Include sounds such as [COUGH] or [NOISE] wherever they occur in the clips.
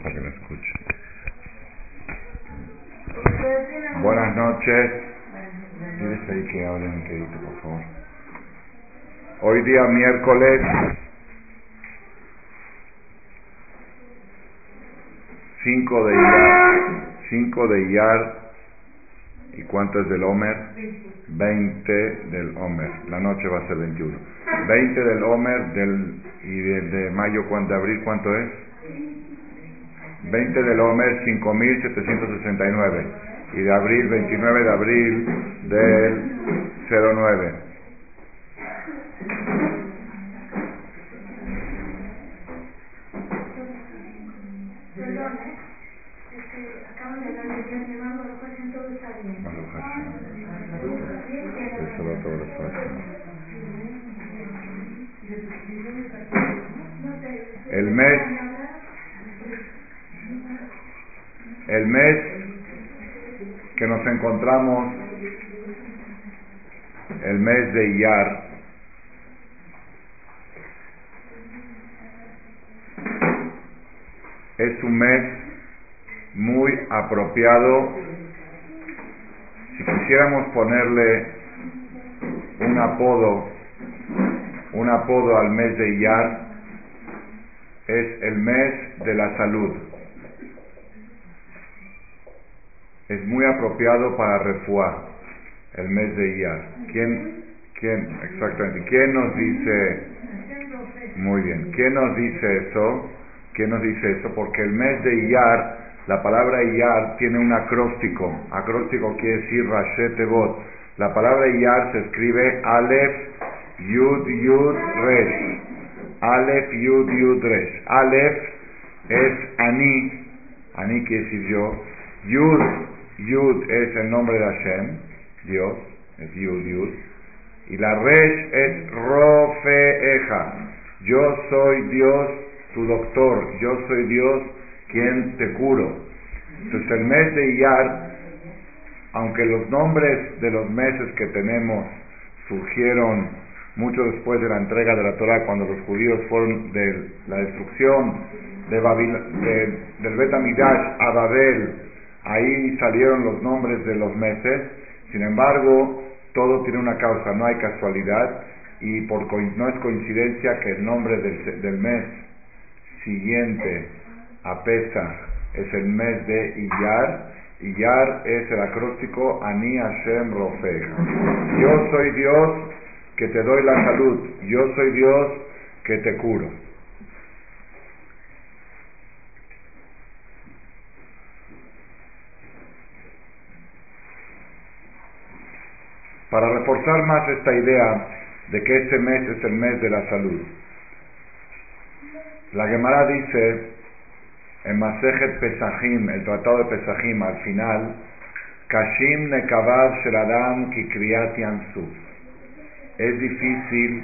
para que me escuche. Buenas noches. Diles ahí que hablen querido, por favor. Hoy día miércoles 5 de Iyar, 5 de Iyar, ¿y cuánto es del Homer? 20 del Homer, la noche va a ser 21. 20 del Homer del, y del de mayo, de abril, ¿cuánto es? 20 del Homer 5769 y de abril 29 de abril del 09. El mes el mes que nos encontramos, el mes de Iyar, es un mes muy apropiado. Si quisiéramos ponerle un apodo, un apodo al mes de Iyar, es el mes de la salud. Es muy apropiado para refuar el mes de Iyar. ¿Quién, quién, exactamente, quién nos dice, muy bien, quién nos dice eso? ¿Quién nos dice eso? Porque el mes de Iyar, la palabra Iyar tiene un acróstico. Acróstico quiere decir Rashetevot. La palabra Iyar se escribe Aleph, Yud, Yud, Resh. Aleph, Yud, Yud, Resh. Aleph es Ani, Ani quiere decir yo. Yud Yud es el nombre de Hashem, Dios, es Yud, Yud. Y la Resh es Rofeeja. Yo soy Dios, tu doctor. Yo soy Dios quien te curo. Entonces el mes de Iyar, aunque los nombres de los meses que tenemos surgieron mucho después de la entrega de la Torah, cuando los judíos fueron de la destrucción de del Bet a Babel, Ahí salieron los nombres de los meses, sin embargo, todo tiene una causa, no hay casualidad y por, no es coincidencia que el nombre del, del mes siguiente a Pesach es el mes de Iyar. Iyar es el acróstico Ani Hashem Rofeg. Yo soy Dios que te doy la salud. Yo soy Dios que te curo. Para reforzar más esta idea de que este mes es el mes de la salud. La Gemara dice en Masejet Pesachim, el tratado de Pesachim, al final, Kashim Nekavav Sheladam Kikriyat Yansu. Es difícil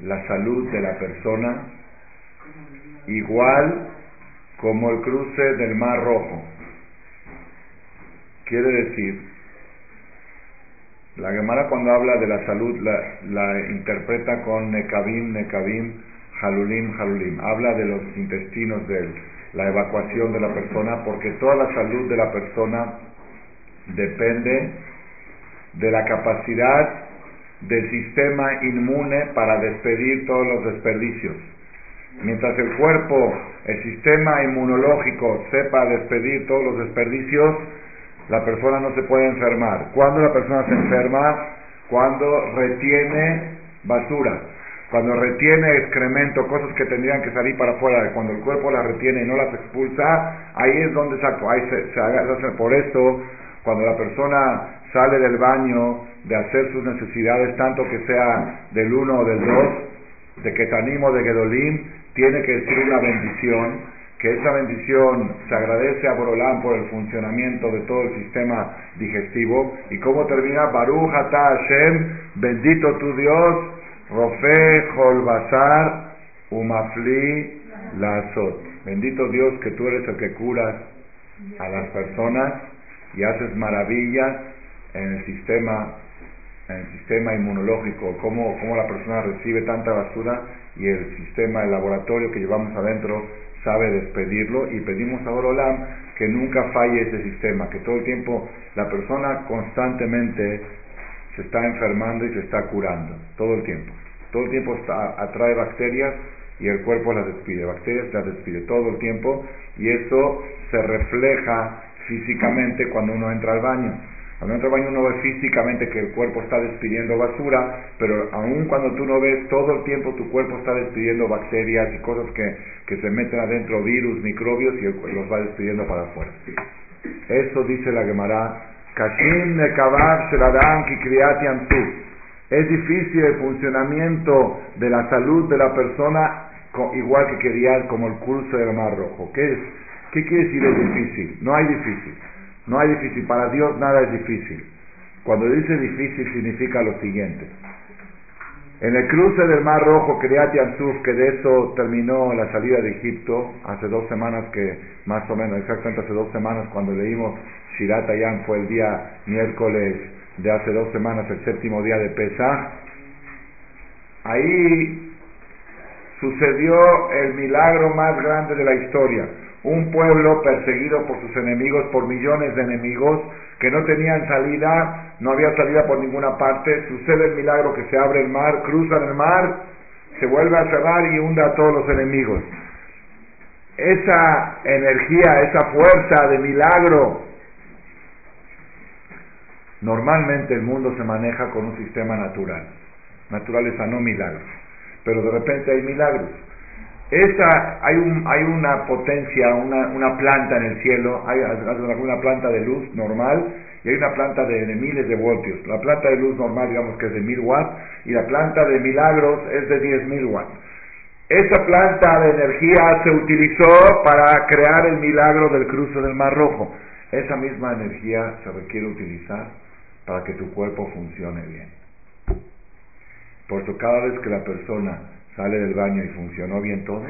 la salud de la persona, igual como el cruce del Mar Rojo. Quiere decir la Gemara cuando habla de la salud la, interpreta con Nekabim, Nekabim, Halulim, Halulim. Habla de los intestinos, de la evacuación de la persona, porque toda la salud de la persona depende de la capacidad del sistema inmune para despedir todos los desperdicios. Mientras el cuerpo, el sistema inmunológico sepa despedir todos los desperdicios, la persona no se puede enfermar. Cuando la persona se enferma? Cuando retiene basura, cuando retiene excremento, cosas que tendrían que salir para afuera, cuando el cuerpo las retiene y no las expulsa, ahí es donde ahí se, hace por eso, cuando la persona sale del baño de hacer sus necesidades, tanto que sea del uno o del dos, de que animo de Gedolim, tiene que decir una bendición que esa bendición se agradece a Borolán por el funcionamiento de todo el sistema digestivo. ¿Y cómo termina? Baruch Ata Hashem, bendito tu Dios, Rofe Holbazar Umafli Lazot. Bendito Dios que tú eres el que curas a las personas y haces maravillas en el sistema en el sistema inmunológico, cómo, cómo la persona recibe tanta basura y el sistema, el laboratorio que llevamos adentro sabe despedirlo y pedimos a Orolam que nunca falle ese sistema, que todo el tiempo la persona constantemente se está enfermando y se está curando, todo el tiempo. Todo el tiempo atrae bacterias y el cuerpo las despide, bacterias las despide todo el tiempo y eso se refleja físicamente cuando uno entra al baño. Cuando entra al baño uno ve físicamente que el cuerpo está despidiendo basura, pero aun cuando tú no ves, todo el tiempo tu cuerpo está despidiendo bacterias y cosas que, que se meten adentro, virus, microbios, y los va despidiendo para afuera. Eso dice la Gemara, Kashim Es difícil el funcionamiento de la salud de la persona igual que quería como el curso del Mar Rojo. ¿Qué, es? ¿Qué quiere decir es difícil? No hay difícil. No hay difícil, para Dios nada es difícil. Cuando dice difícil significa lo siguiente. En el cruce del Mar Rojo, Yansuf, que de eso terminó la salida de Egipto, hace dos semanas que, más o menos, exactamente hace dos semanas, cuando leímos Shirat Ayam, fue el día miércoles de hace dos semanas, el séptimo día de Pesach, ahí sucedió el milagro más grande de la historia un pueblo perseguido por sus enemigos, por millones de enemigos, que no tenían salida, no había salida por ninguna parte, sucede el milagro que se abre el mar, cruzan el mar, se vuelve a cerrar y hunde a todos los enemigos. Esa energía, esa fuerza de milagro, normalmente el mundo se maneja con un sistema natural, naturaleza no milagros, pero de repente hay milagros. Esa, hay, un, hay una potencia, una, una planta en el cielo, hay una planta de luz normal y hay una planta de, miles de voltios. La planta de luz normal, digamos que es de mil watts, y la planta de milagros es de diez mil watts. Esa planta de energía se utilizó para crear el milagro del cruce del Mar Rojo. Esa misma energía se requiere utilizar para que tu cuerpo funcione bien. Por eso cada vez que la persona sale del baño y funcionó bien todo,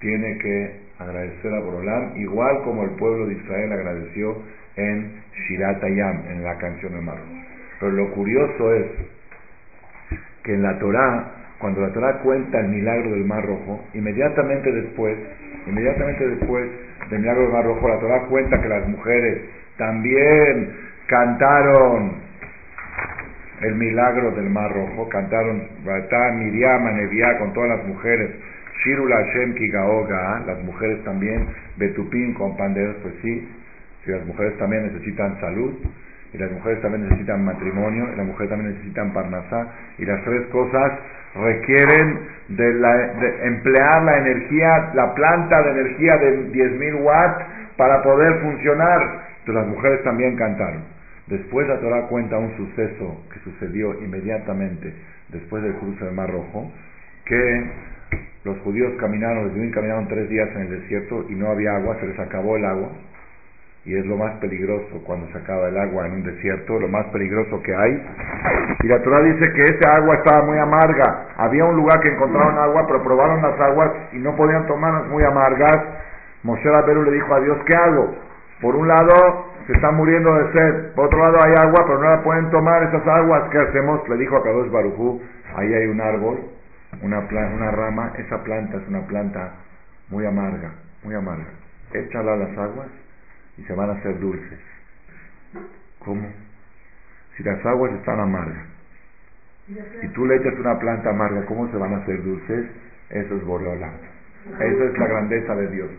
tiene que agradecer a Borolam, igual como el pueblo de Israel agradeció en Shirat Ayam, en la canción de Mar. Pero lo curioso es que en la Torá, cuando la Torá cuenta el milagro del Mar Rojo, inmediatamente después, inmediatamente después del milagro del Mar Rojo, la Torá cuenta que las mujeres también cantaron el milagro del Mar Rojo, cantaron Miriam, Anevia con todas las mujeres, Shirula Kigaoga, las mujeres también, Betupim con panderos, pues sí, si las mujeres también necesitan salud, y las mujeres también necesitan matrimonio, y las mujeres también necesitan parnasá, y las tres cosas requieren de, de emplear la energía, la planta de energía de 10.000 watts para poder funcionar. Entonces las mujeres también cantaron. Después la Torah cuenta un suceso que sucedió inmediatamente después del cruce del Mar Rojo, que los judíos caminaron, los judíos caminaron tres días en el desierto y no había agua, se les acabó el agua, y es lo más peligroso cuando se acaba el agua en un desierto, lo más peligroso que hay. Y la Torah dice que esa agua estaba muy amarga. Había un lugar que encontraron agua, pero probaron las aguas y no podían tomarlas muy amargas. Moshe Rabbeinu le dijo a Dios, ¿qué hago? Por un lado, se están muriendo de sed. Por otro lado hay agua, pero no la pueden tomar esas aguas. ¿Qué hacemos? Le dijo a Kadosh Barujú, ahí hay un árbol, una, una rama, esa planta es una planta muy amarga, muy amarga. Échala a las aguas y se van a hacer dulces. ¿Cómo? Si las aguas están amargas y tú le echas una planta amarga, ¿cómo se van a hacer dulces? Eso es Boreola. Esa es la grandeza de Dios.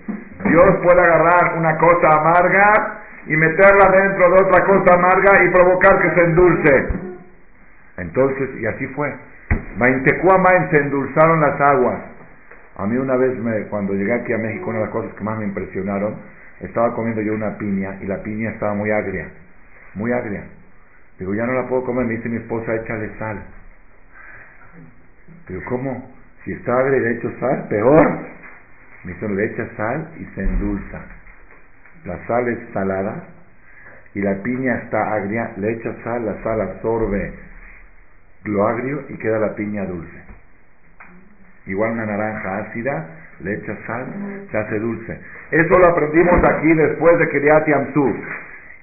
Dios puede agarrar una cosa amarga y meterla dentro de otra cosa amarga y provocar que se endulce. Entonces, y así fue. Maintecuamain se endulzaron las aguas. A mí una vez, me, cuando llegué aquí a México, una de las cosas que más me impresionaron, estaba comiendo yo una piña y la piña estaba muy agria, muy agria. Digo, ya no la puedo comer, me dice mi esposa, échale sal. Digo, ¿cómo? Si está agria y le echo sal, peor. Me dice, le echa sal y se endulza la sal es salada y la piña está agria, le echas sal, la sal absorbe lo agrio y queda la piña dulce. Igual una naranja ácida, le echas sal, se hace dulce. Eso lo aprendimos aquí después de Kiriat Yamsuf.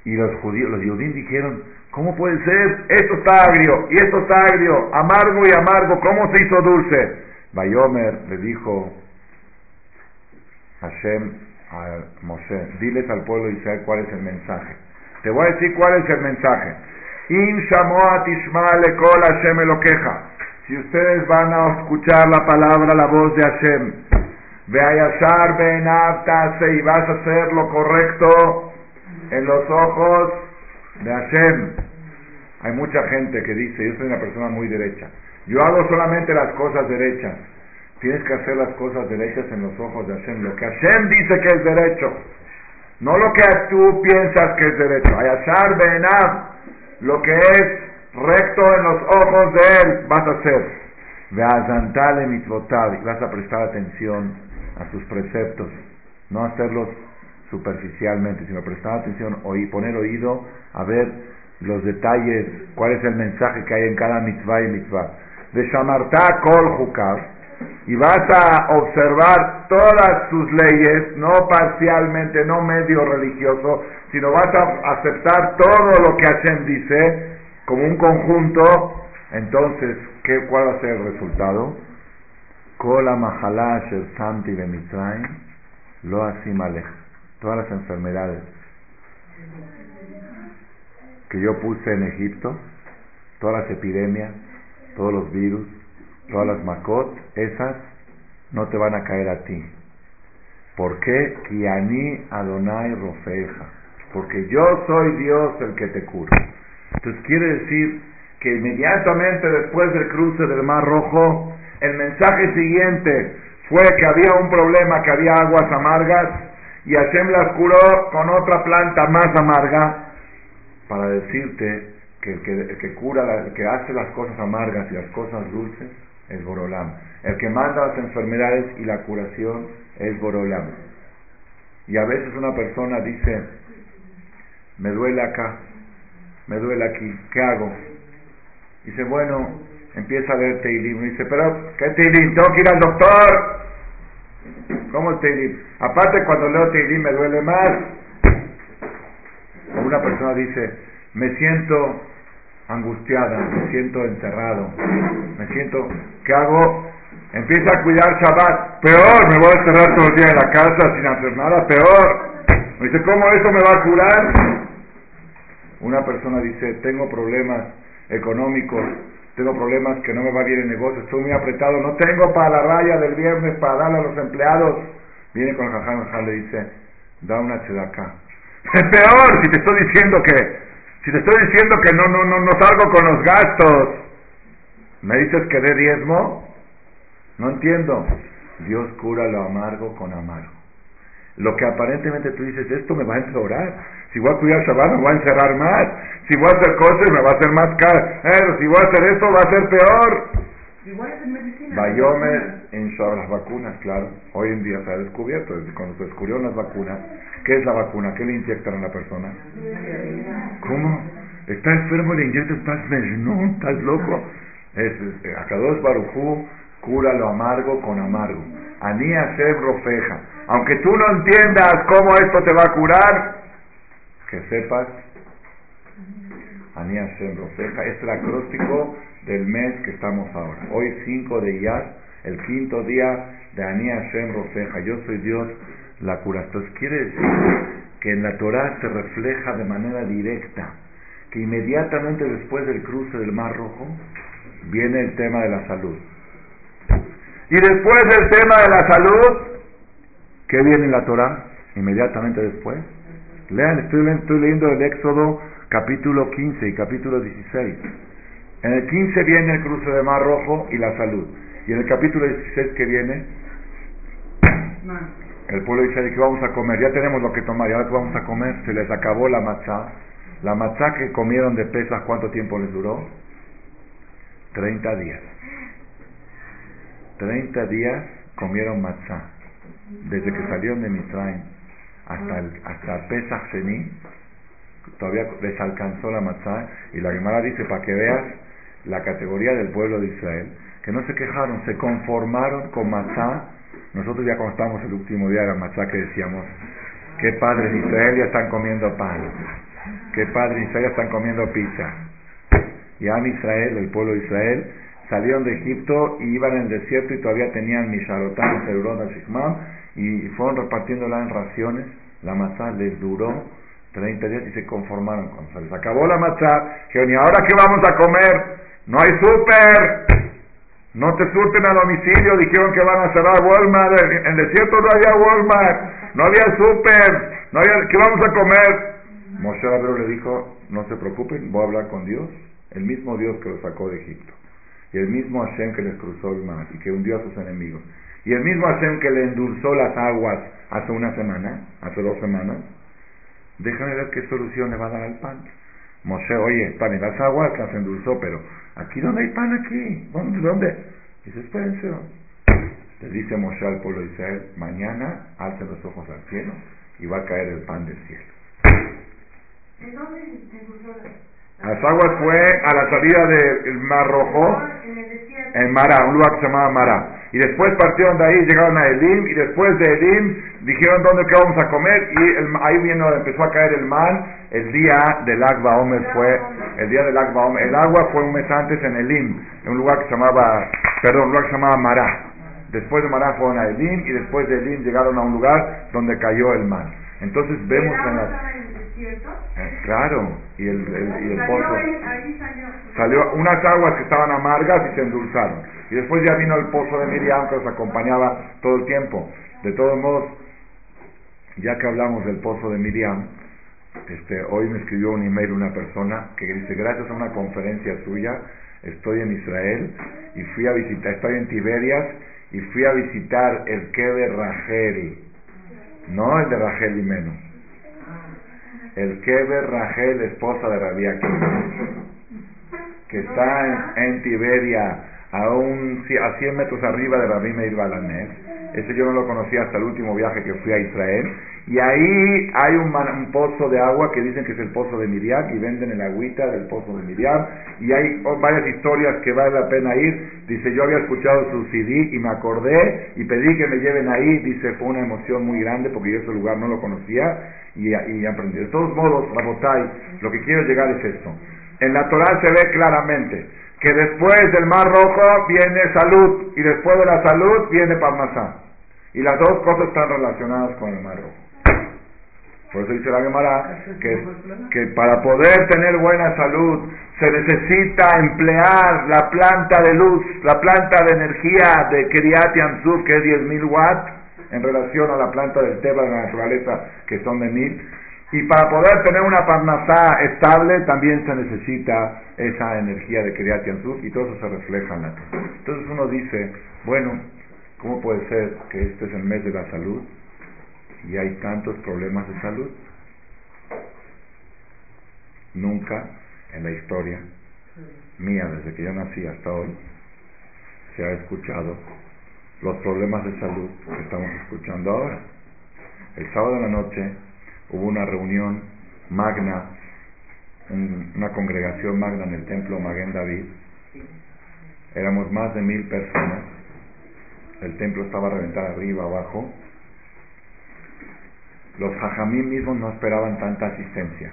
Y los judíos, los judíos dijeron, ¿cómo puede ser? Esto está agrio y esto está agrio, amargo y amargo, ¿cómo se hizo dulce? Bayomer le dijo, Hashem a Moshe, diles al pueblo de Israel cuál es el mensaje. Te voy a decir cuál es el mensaje. In Hashem queja. Si ustedes van a escuchar la palabra, la voz de Hashem, Veayashar Ben y vas a hacer lo correcto en los ojos de Hashem. Hay mucha gente que dice, yo soy una persona muy derecha. Yo hago solamente las cosas derechas. Tienes que hacer las cosas derechas en los ojos de Hashem. Lo que Hashem dice que es derecho. No lo que tú piensas que es derecho. Ayashar Benab, lo que es recto en los ojos de él, vas a hacer. Veazantale vas a prestar atención a sus preceptos. No hacerlos superficialmente, sino prestar atención, oír, poner oído a ver los detalles, cuál es el mensaje que hay en cada mitzvah y mitzvah. De Shamarta Kol Hukav, y vas a observar todas sus leyes, no parcialmente, no medio religioso, sino vas a aceptar todo lo que Hashem dice como un conjunto, entonces, ¿qué, ¿cuál va a ser el resultado? Kola Mahalá Santi lo asimale. Todas las enfermedades que yo puse en Egipto, todas las epidemias, todos los virus, todas las macot, esas no te van a caer a ti. ¿Por qué? Kiani Adonai Rofeja. Porque yo soy Dios el que te cura. Entonces quiere decir que inmediatamente después del cruce del Mar Rojo, el mensaje siguiente fue que había un problema, que había aguas amargas, y Hashem las curó con otra planta más amarga, para decirte que el que, que cura, el que hace las cosas amargas y las cosas dulces, es Borolam. El que manda las enfermedades y la curación es Borolam. Y a veces una persona dice, me duele acá, me duele aquí, ¿qué hago? Dice, bueno, empieza a leer Teilim. Dice, pero, ¿qué Teilim? Tengo que ir al doctor. ¿Cómo el Teilim? Aparte, cuando leo Teilim me duele más. Una persona dice, me siento angustiada, me siento encerrado, me siento, ¿qué hago? Empieza a cuidar Shabbat, peor, me voy a encerrar todo el día en la casa sin hacer nada, peor. Me dice, ¿cómo eso me va a curar? Una persona dice, tengo problemas económicos, tengo problemas que no me va bien el negocio, estoy muy apretado, no tengo para la raya del viernes para darle a los empleados. Viene con el jaján, le dice, da una acá. Es [LAUGHS] peor si te estoy diciendo que si te estoy diciendo que no, no, no, no salgo con los gastos, ¿me dices que dé diezmo? No entiendo. Dios cura lo amargo con amargo. Lo que aparentemente tú dices, esto me va a empeorar. Si voy a cuidar Shabbat, me voy a encerrar más. Si voy a hacer cosas, me va a hacer más caro. Si voy a hacer esto, va a ser peor. Igual es en medicina. Bayomer en las vacunas, claro. Hoy en día se ha descubierto, desde cuando se descubrieron las vacunas, ¿qué es la vacuna? ¿Qué le inyectan a la persona? ¿Cómo? ¿Está enfermo le inyectan? ¿Estás no? ¿Estás loco? Es, es, Akadosh Barujú cura lo amargo con amargo. Anía Rofeja. Aunque tú no entiendas cómo esto te va a curar, que sepas, Anía Rofeja, es el acróstico del mes que estamos ahora. Hoy 5 de Iyar, el quinto día de Anía Hashem Rofeja. Yo soy Dios, la cura. Entonces quiere decir que en la Torah se refleja de manera directa que inmediatamente después del cruce del Mar Rojo viene el tema de la salud. Y después del tema de la salud, ¿qué viene en la Torah? Inmediatamente después. Lean, estoy, estoy leyendo el Éxodo capítulo 15 y capítulo 16. En el 15 viene el cruce de Mar Rojo y la salud. Y en el capítulo 16 que viene, el pueblo dice, ¿qué vamos a comer? Ya tenemos lo que tomar, ¿y ahora vamos a comer? Se les acabó la matzá. La matzá que comieron de pesas, ¿cuánto tiempo les duró? 30 días. 30 días comieron matzá. Desde que salieron de Mitraim hasta, hasta Pesach todavía les alcanzó la matzá. Y la Gemara dice, para que veas la categoría del pueblo de Israel, que no se quejaron, se conformaron con matzá. Nosotros ya cuando estábamos el último día de la matzá que decíamos, qué padre en Israel ya están comiendo pan, qué padre en Israel ya están comiendo pizza. Y a Israel, el pueblo de Israel, salieron de Egipto y iban en el desierto y todavía tenían Misharotán, Seurón, Shikmam, y fueron repartiéndola en raciones. La matzá les duró 30 días y se conformaron. Cuando se les acabó la matzá, dijeron, ¿y ahora qué vamos a comer? No hay súper. No te surten a domicilio, dijeron que van a cerrar Walmart. En el desierto no había Walmart, no había súper, no había, ¿qué vamos a comer? Moshe Rabero le dijo, no se preocupen, voy a hablar con Dios, el mismo Dios que los sacó de Egipto, y el mismo Hashem que les cruzó el mar y que hundió a sus enemigos, y el mismo Hashem que le endulzó las aguas hace una semana, hace dos semanas, déjame ver qué solución le va a dar al pan. Moshe, oye, está bien, las aguas las endulzó, pero aquí dónde hay pan aquí, ¿dónde? dónde? Dice, espérense. Le dice Moshe al pueblo de Israel, mañana alcen los ojos al cielo y va a caer el pan del cielo. ¿En dónde las aguas fue a la salida del Mar Rojo, en Mará, un lugar que se llamaba Mará. Y después partieron de ahí, llegaron a Elim, y después de Elim dijeron dónde que vamos a comer, y ahí vino, empezó a caer el mar. El día del Agba Omer fue, el día del Agba Omer, el agua fue un mes antes en Elim, en un lugar que se llamaba, perdón, un lugar que se llamaba Mará. Después de Mará fueron a Elim, y después de Elim llegaron a un lugar donde cayó el mar. Entonces vemos en las... Eh, claro, y el, y el pozo. Salió unas aguas que estaban amargas y se endulzaron. Y después ya vino el pozo de Miriam que los acompañaba todo el tiempo. De todos modos, ya que hablamos del pozo de Miriam, este, hoy me escribió un email una persona que dice, gracias a una conferencia suya, estoy en Israel y fui a visitar, estoy en Tiberias y fui a visitar el Keber Rachel, no el de Rachel y menos, el Keber Rachel, esposa de Rabbi que está en, Tiberia, a, un, a 100 metros arriba de Rabbi Meir Balanés. Ese yo no lo conocía hasta el último viaje que fui a Israel. Y ahí hay un, un, pozo de agua que dicen que es el pozo de Miriam y venden el agüita del pozo de Miriam. Y hay varias historias que vale la pena ir. Dice, yo había escuchado su CD y me acordé y pedí que me lleven ahí. Dice, fue una emoción muy grande porque yo ese lugar no lo conocía y, y aprendí. De todos modos, Rabotai, lo que quiero llegar es esto. En la Torah se ve claramente que después del Mar Rojo viene salud y después de la salud viene Parnasá. Y las dos cosas están relacionadas con el Mar Rojo. Por eso dice la Gemara que, que para poder tener buena salud se necesita emplear la planta de luz, la planta de energía de Kiriat Yamsuf, que es 10.000 watts, en relación a la planta del Teba de la naturaleza, que son de 1.000 y para poder tener una parnasá estable también se necesita esa energía de Kriyat Yansuf y todo eso se refleja en la tierra. Entonces uno dice, bueno, ¿cómo puede ser que este es el mes de la salud y hay tantos problemas de salud? Nunca en la historia mía, desde que yo nací hasta hoy, se ha escuchado los problemas de salud que estamos escuchando ahora. El sábado en la noche hubo una reunión magna, una congregación magna en el templo Maguen David. Éramos más de mil personas. El templo estaba a reventar arriba, abajo. Los jajamín mismos no esperaban tanta asistencia.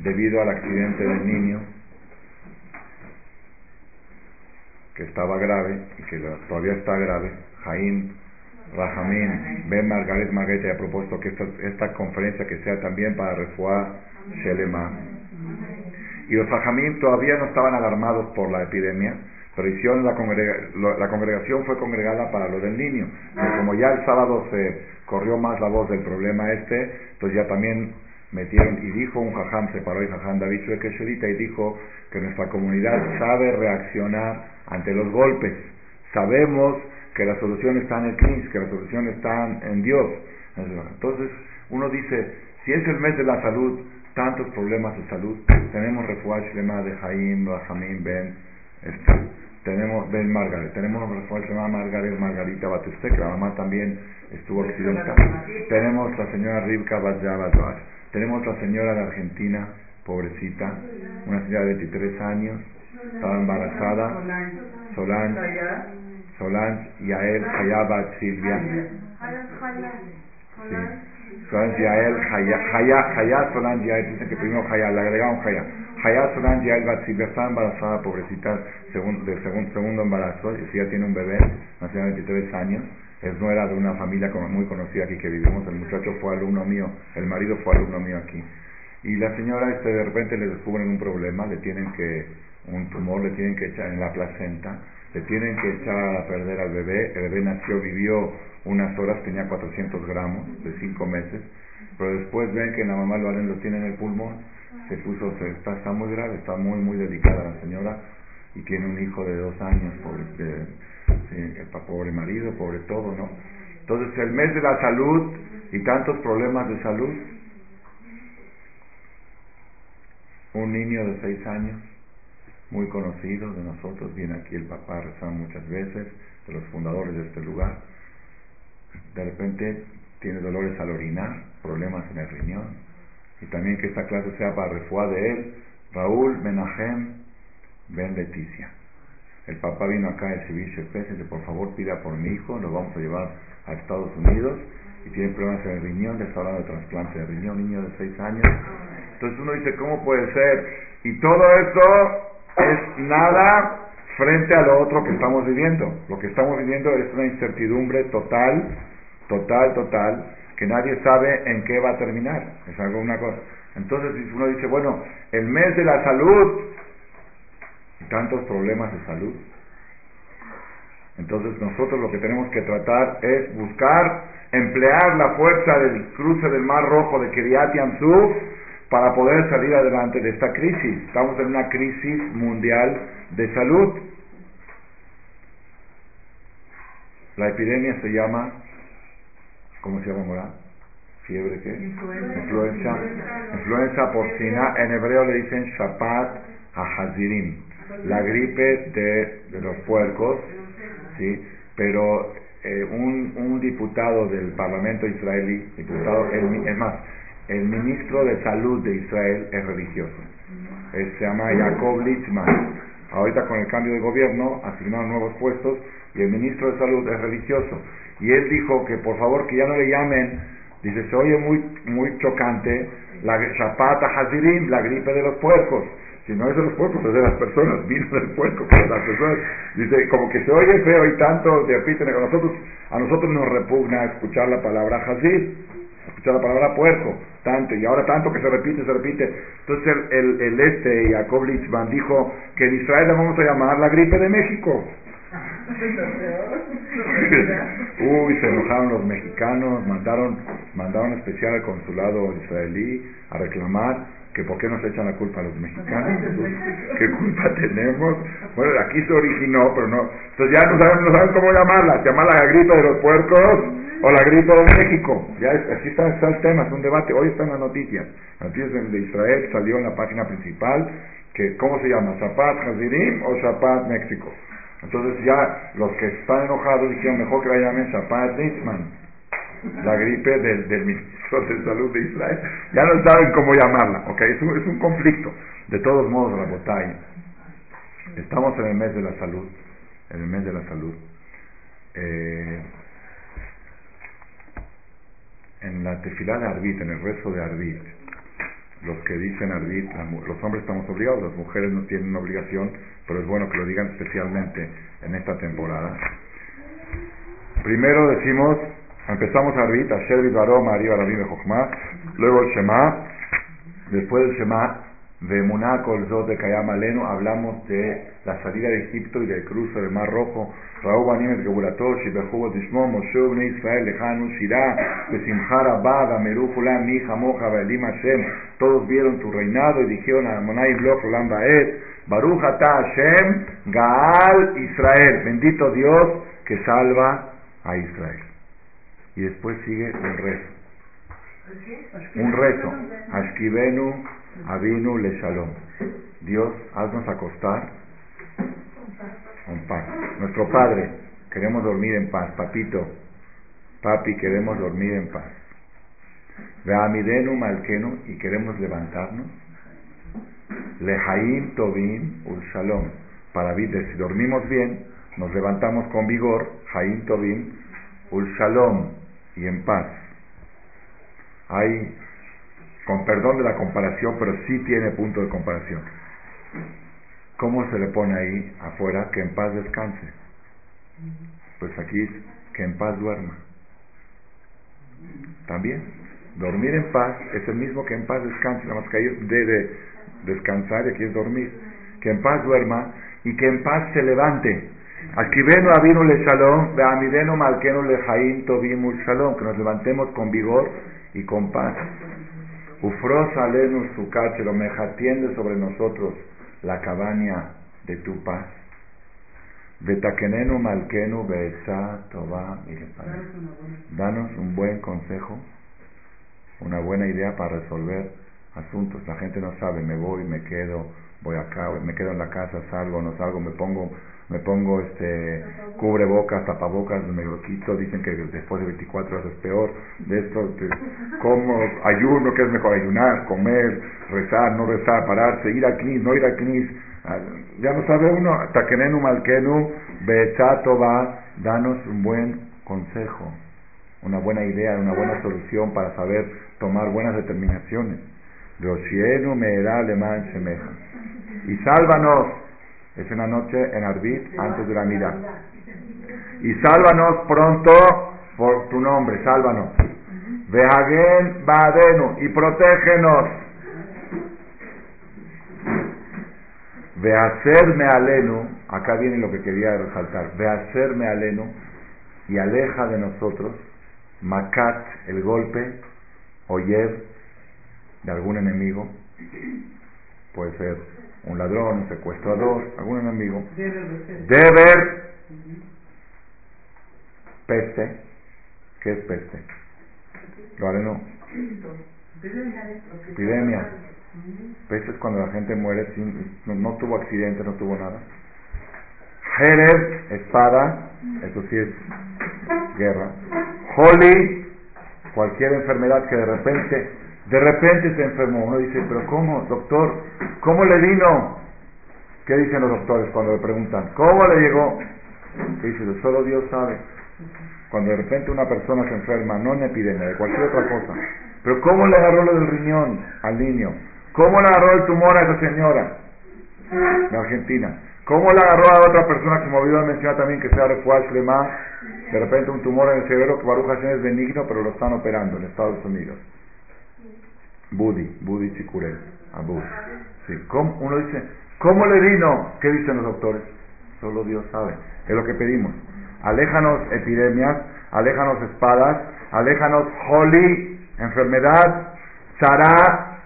Debido al accidente del niño, que estaba grave y que todavía está grave, Jaim Rahamín, Ben Margaret Margarita ha propuesto que esta, conferencia que sea también para Refuá Shelema. Y los Rahamín todavía no estaban alarmados por la epidemia, pero hicieron la, la congregación fue congregada para lo del niño. Y como ya el sábado se corrió más la voz del problema este, entonces ya también metieron, y dijo un jajam, se paró y jajam David Shuekesherita y dijo que nuestra comunidad sabe reaccionar ante los golpes. Sabemos que la solución está en el Knis, que la solución está en Dios. Entonces, uno dice, si es el mes de la salud, tantos problemas de salud, tenemos refuah lema de Jaim, Rahamim, Ben, este, tenemos Ben Margaret, tenemos refuah lema Margaret, Margarita Batiste, que la mamá también estuvo accidentada, tenemos la señora Rivka Badjabadwash, tenemos la señora de Argentina, pobrecita, una señora de 23 años, estaba embarazada, Solange, Solange, Yael, Hayabat, Silvia. Sí. Solange, Yael, Hayat, Solange, Yael, dicen que primero Hayat, le agregaron Hayat. Hayat, Solange, Yael, Silvia, está embarazada, pobrecita, del segundo, segundo embarazo, y si ya tiene un bebé, nació de 23 años, es no era de una familia muy conocida aquí que vivimos, el muchacho fue alumno mío, el marido fue alumno mío aquí. Y la señora este, de repente le descubren un problema, le tienen que, un tumor, le tienen que echar en la placenta, le tienen que echar a perder al bebé, el bebé nació, vivió unas horas, tenía 400 gramos de 5 meses, pero después ven que la mamá lo, lo tiene en el pulmón, se puso, está, está muy grave, está muy, muy delicada la señora y tiene un hijo de dos años, pobre, el pobre marido, pobre todo, ¿no? Entonces el mes de la salud y tantos problemas de salud, un niño de seis años, muy conocido de nosotros, viene aquí el papá, rezamos muchas veces, de los fundadores de este lugar, de repente tiene dolores al orinar, problemas en el riñón, y también que esta clase sea para refuá de él, Raúl Menahem Ben Leticia. El papá vino acá de Civil y dice, por favor pida por mi hijo, lo vamos a llevar a Estados Unidos y tiene problemas en el riñón, le está hablando de trasplante de riñón, niño de 6 años. Entonces uno dice, ¿cómo puede ser? Y todo eso es nada frente a lo otro que estamos viviendo. Lo que estamos viviendo es una incertidumbre total, total, total, que nadie sabe en qué va a terminar. Es algo, una cosa. Entonces uno dice, bueno, el mes de la salud y tantos problemas de salud. Entonces nosotros lo que tenemos que tratar es buscar, emplear la fuerza del cruce del Mar Rojo de Kiryat Yamsuf para poder salir adelante de esta crisis. Estamos en una crisis mundial de salud. La epidemia se llama, ¿cómo se llama Morán? ¿Fiebre qué? Influenza. Influenza porcina. En hebreo le dicen Shapat Ahazirim la gripe de, de los puercos, ¿sí? pero eh, un, un, diputado del Parlamento israelí, diputado, es más, el ministro de Salud de Israel es religioso. se llama Jacob Litzman. Ahorita con el cambio de gobierno asignaron nuevos puestos y el ministro de Salud es religioso. Y él dijo que por favor que ya no le llamen, dice, se oye muy, muy chocante, la Shapata Hazirim, la gripe de los puercos. Si no es de los puercos, es de las personas, vino del puerco, pero las personas, dice, como que se oye feo y tanto repiten, a nosotros, a nosotros nos repugna escuchar la palabra jazir, escuchar la palabra puerco, tanto, y ahora tanto que se repite, se repite. Entonces el, el, este, Jacob Lichman, dijo que en Israel la vamos a llamar la gripe de México. [LAUGHS] Uy, se enojaron los mexicanos, mandaron, mandaron especial al consulado israelí a reclamar que por qué nos echan la culpa a los mexicanos, [LAUGHS] qué culpa tenemos. Bueno, aquí se originó, pero no. Entonces ya no saben, no saben cómo llamarla. ¿Se llama la gripe de los puercos o la gripe de México? Ya está, está, el tema, es un debate. Hoy las noticias. Las noticias de Israel salió en la página principal que, ¿cómo se llama? ¿Zapat Hazirim o Zapat México? Entonces ya los que están enojados dijeron mejor que la llamen Zapat Litzman, la gripe del, del de salud de Israel, ya no saben cómo llamarla, ¿ok? Es un, es un conflicto. De todos modos, la botalla. Estamos en el mes de la salud, en el mes de la salud. Eh, en la tefilá de Arbit, en el rezo de Arbit, los que dicen Arbit, los hombres estamos obligados, las mujeres no tienen obligación, pero es bueno que lo digan especialmente en esta temporada. Primero decimos Empezamos a Rit, Asher Baró, María Rabim Jochma, luego el Shema, después del Shema, de Munaco, el Zot de Kayama Leno, hablamos de la salida de Egipto y del cruce del Mar Rojo. Todos vieron tu reinado y dijeron a Monai Bloch, Baet, Baruch Ata Hashem, Gaal Israel. Bendito Dios que salva a Israel y después sigue un rezo. Un rezo. Ashkivenu Avinu Le Shalom. Dios, haznos acostar con paz. Nuestro Padre, queremos dormir en paz. Papito, papi, queremos dormir en paz. Veamidenu Malkenu y queremos levantarnos. Lehaim Tobin Ul Shalom. Para si dormimos bien, nos levantamos con vigor. Haim Tobin Ul Shalom y en paz. Hay, con perdón de la comparación, pero sí tiene punto de comparación. ¿Cómo se le pone ahí afuera que en paz descanse? Pues aquí, que en paz duerma. También, dormir en paz es el mismo que en paz descanse, nada más que ahí debe descansar y aquí es dormir. Que en paz duerma y que en paz se levante. Escribeno avino le shalom, veamideno malkeno le jaim tobimul shalom, que nos levantemos con vigor y con paz. Ufros alenu su lo meja tiende sobre nosotros la cabaña de tu paz. Betakenenu malkenu beesa toba Danos un buen consejo, una buena idea para resolver asuntos. La gente no sabe, me voy, me quedo, voy acá, me quedo en la casa, salgo, no salgo, me pongo, me pongo este cubrebocas, tapabocas, me lo quito, dicen que después de 24 horas es peor, de esto, como ayuno, que es mejor ayunar, comer, rezar, no rezar, pararse, ir al CNIS, no ir al CNIS, ah, ya no sabe uno, takenenu malkenu, bechato va, danos un buen consejo, una buena idea, una buena solución para saber tomar buenas determinaciones. me. Y sálvanos, es una noche en Arbit antes de la mira. Y sálvanos pronto por tu nombre, sálvanos. Vehagen Badenu y protégenos. Vehacerme alenu, acá viene lo que quería resaltar. Vehacerme alenu y aleja de nosotros Makat, el golpe, Oyev, de algún enemigo, puede ser un ladrón, un secuestrador, algún enemigo, Deber, peste, ¿qué es peste? Lo haré no. Epidemia. Peste es cuando la gente muere sin, no, tuvo accidente, no tuvo nada. Jerez, espada, eso sí es guerra. Holy, cualquier enfermedad que de repente, de repente se enfermó. Uno dice, pero ¿cómo, doctor? ¿Cómo le vino? ¿Qué dicen los doctores cuando le preguntan? ¿Cómo le llegó? ¿Qué dice? Solo Dios sabe. Cuando de repente una persona se enferma, no en epidemia, de cualquier otra cosa. Pero ¿cómo le agarró lo del riñón al niño? ¿Cómo le agarró el tumor a esa señora de Argentina? ¿Cómo le agarró a otra persona que me olvidó mencionar también que sea refuerzo más? De repente un tumor en el cerebro que Baruch es benigno, pero lo están operando en Estados Unidos. Budi, Budi Chicurel, Abu. Sí. Uno dice, ¿cómo le vino? ¿Qué dicen los doctores? Solo Dios sabe. Es lo que pedimos. Aléjanos epidemias, aléjanos espadas, aléjanos holy, enfermedad, Sara.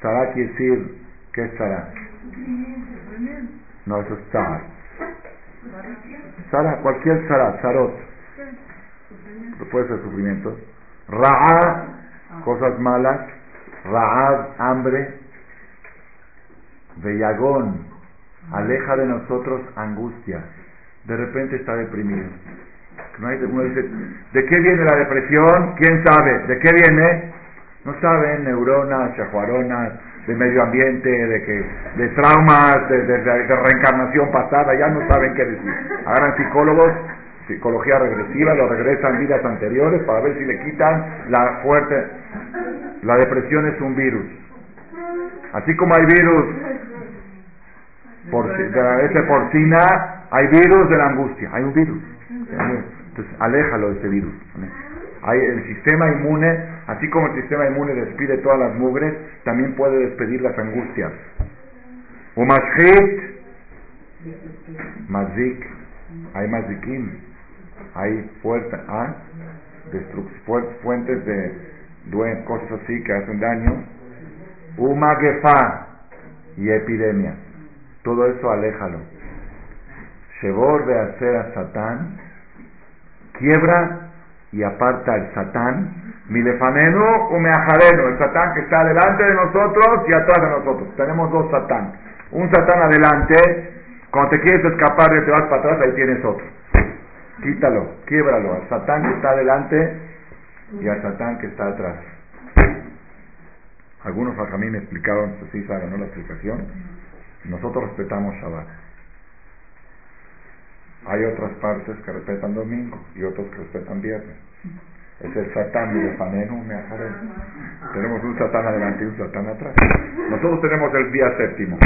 Sara quiere decir, ¿qué es Sara? No, eso es Sara. Sara, cualquier Sara, Sarot. Puede ser sufrimiento. Ra'a, cosas malas. Ra'ad, hambre. Bellagón, aleja de nosotros angustia. De repente está deprimido. Uno dice, ¿de qué viene la depresión? ¿Quién sabe? ¿De qué viene? No saben, neuronas, chajuaronas, de medio ambiente, de que de traumas, de, reencarnación pasada, ya no saben qué decir. Agarran psicólogos, psicología regresiva, lo regresan vidas anteriores para ver si le quitan la fuerte. La depresión es un virus. Así como hay virus por, de la S porcina, hay virus de la angustia, hay un virus. Entonces, aléjalo de ese virus. Hay el sistema inmune, así como el sistema inmune despide todas las mugres, también puede despedir las angustias. Umashit, mazik, hay mazikim, hay fuerza, ¿ah? fuentes de cosas así que hacen daño. Umagefa y epidemia. Todo eso aléjalo. Shebor de hacer a Satán, quiebra y aparta el Satán, milefanenu o el Satán que está delante de nosotros y atrás de nosotros. Tenemos dos Satán. Un Satán adelante, cuando te quieres escapar y te vas para atrás, ahí tienes otro. Quítalo, quiebralo, al Satán que está adelante y al Satán que está atrás. Algunos me explicaron, pues sí saben, ¿no? La explicación. Nosotros respetamos Shabbat. Hay otras partes que respetan domingo y otros que respetan viernes. Es el Satán de Fanenu me Tenemos un Satán adelante y un Satán atrás. Nosotros tenemos el día séptimo.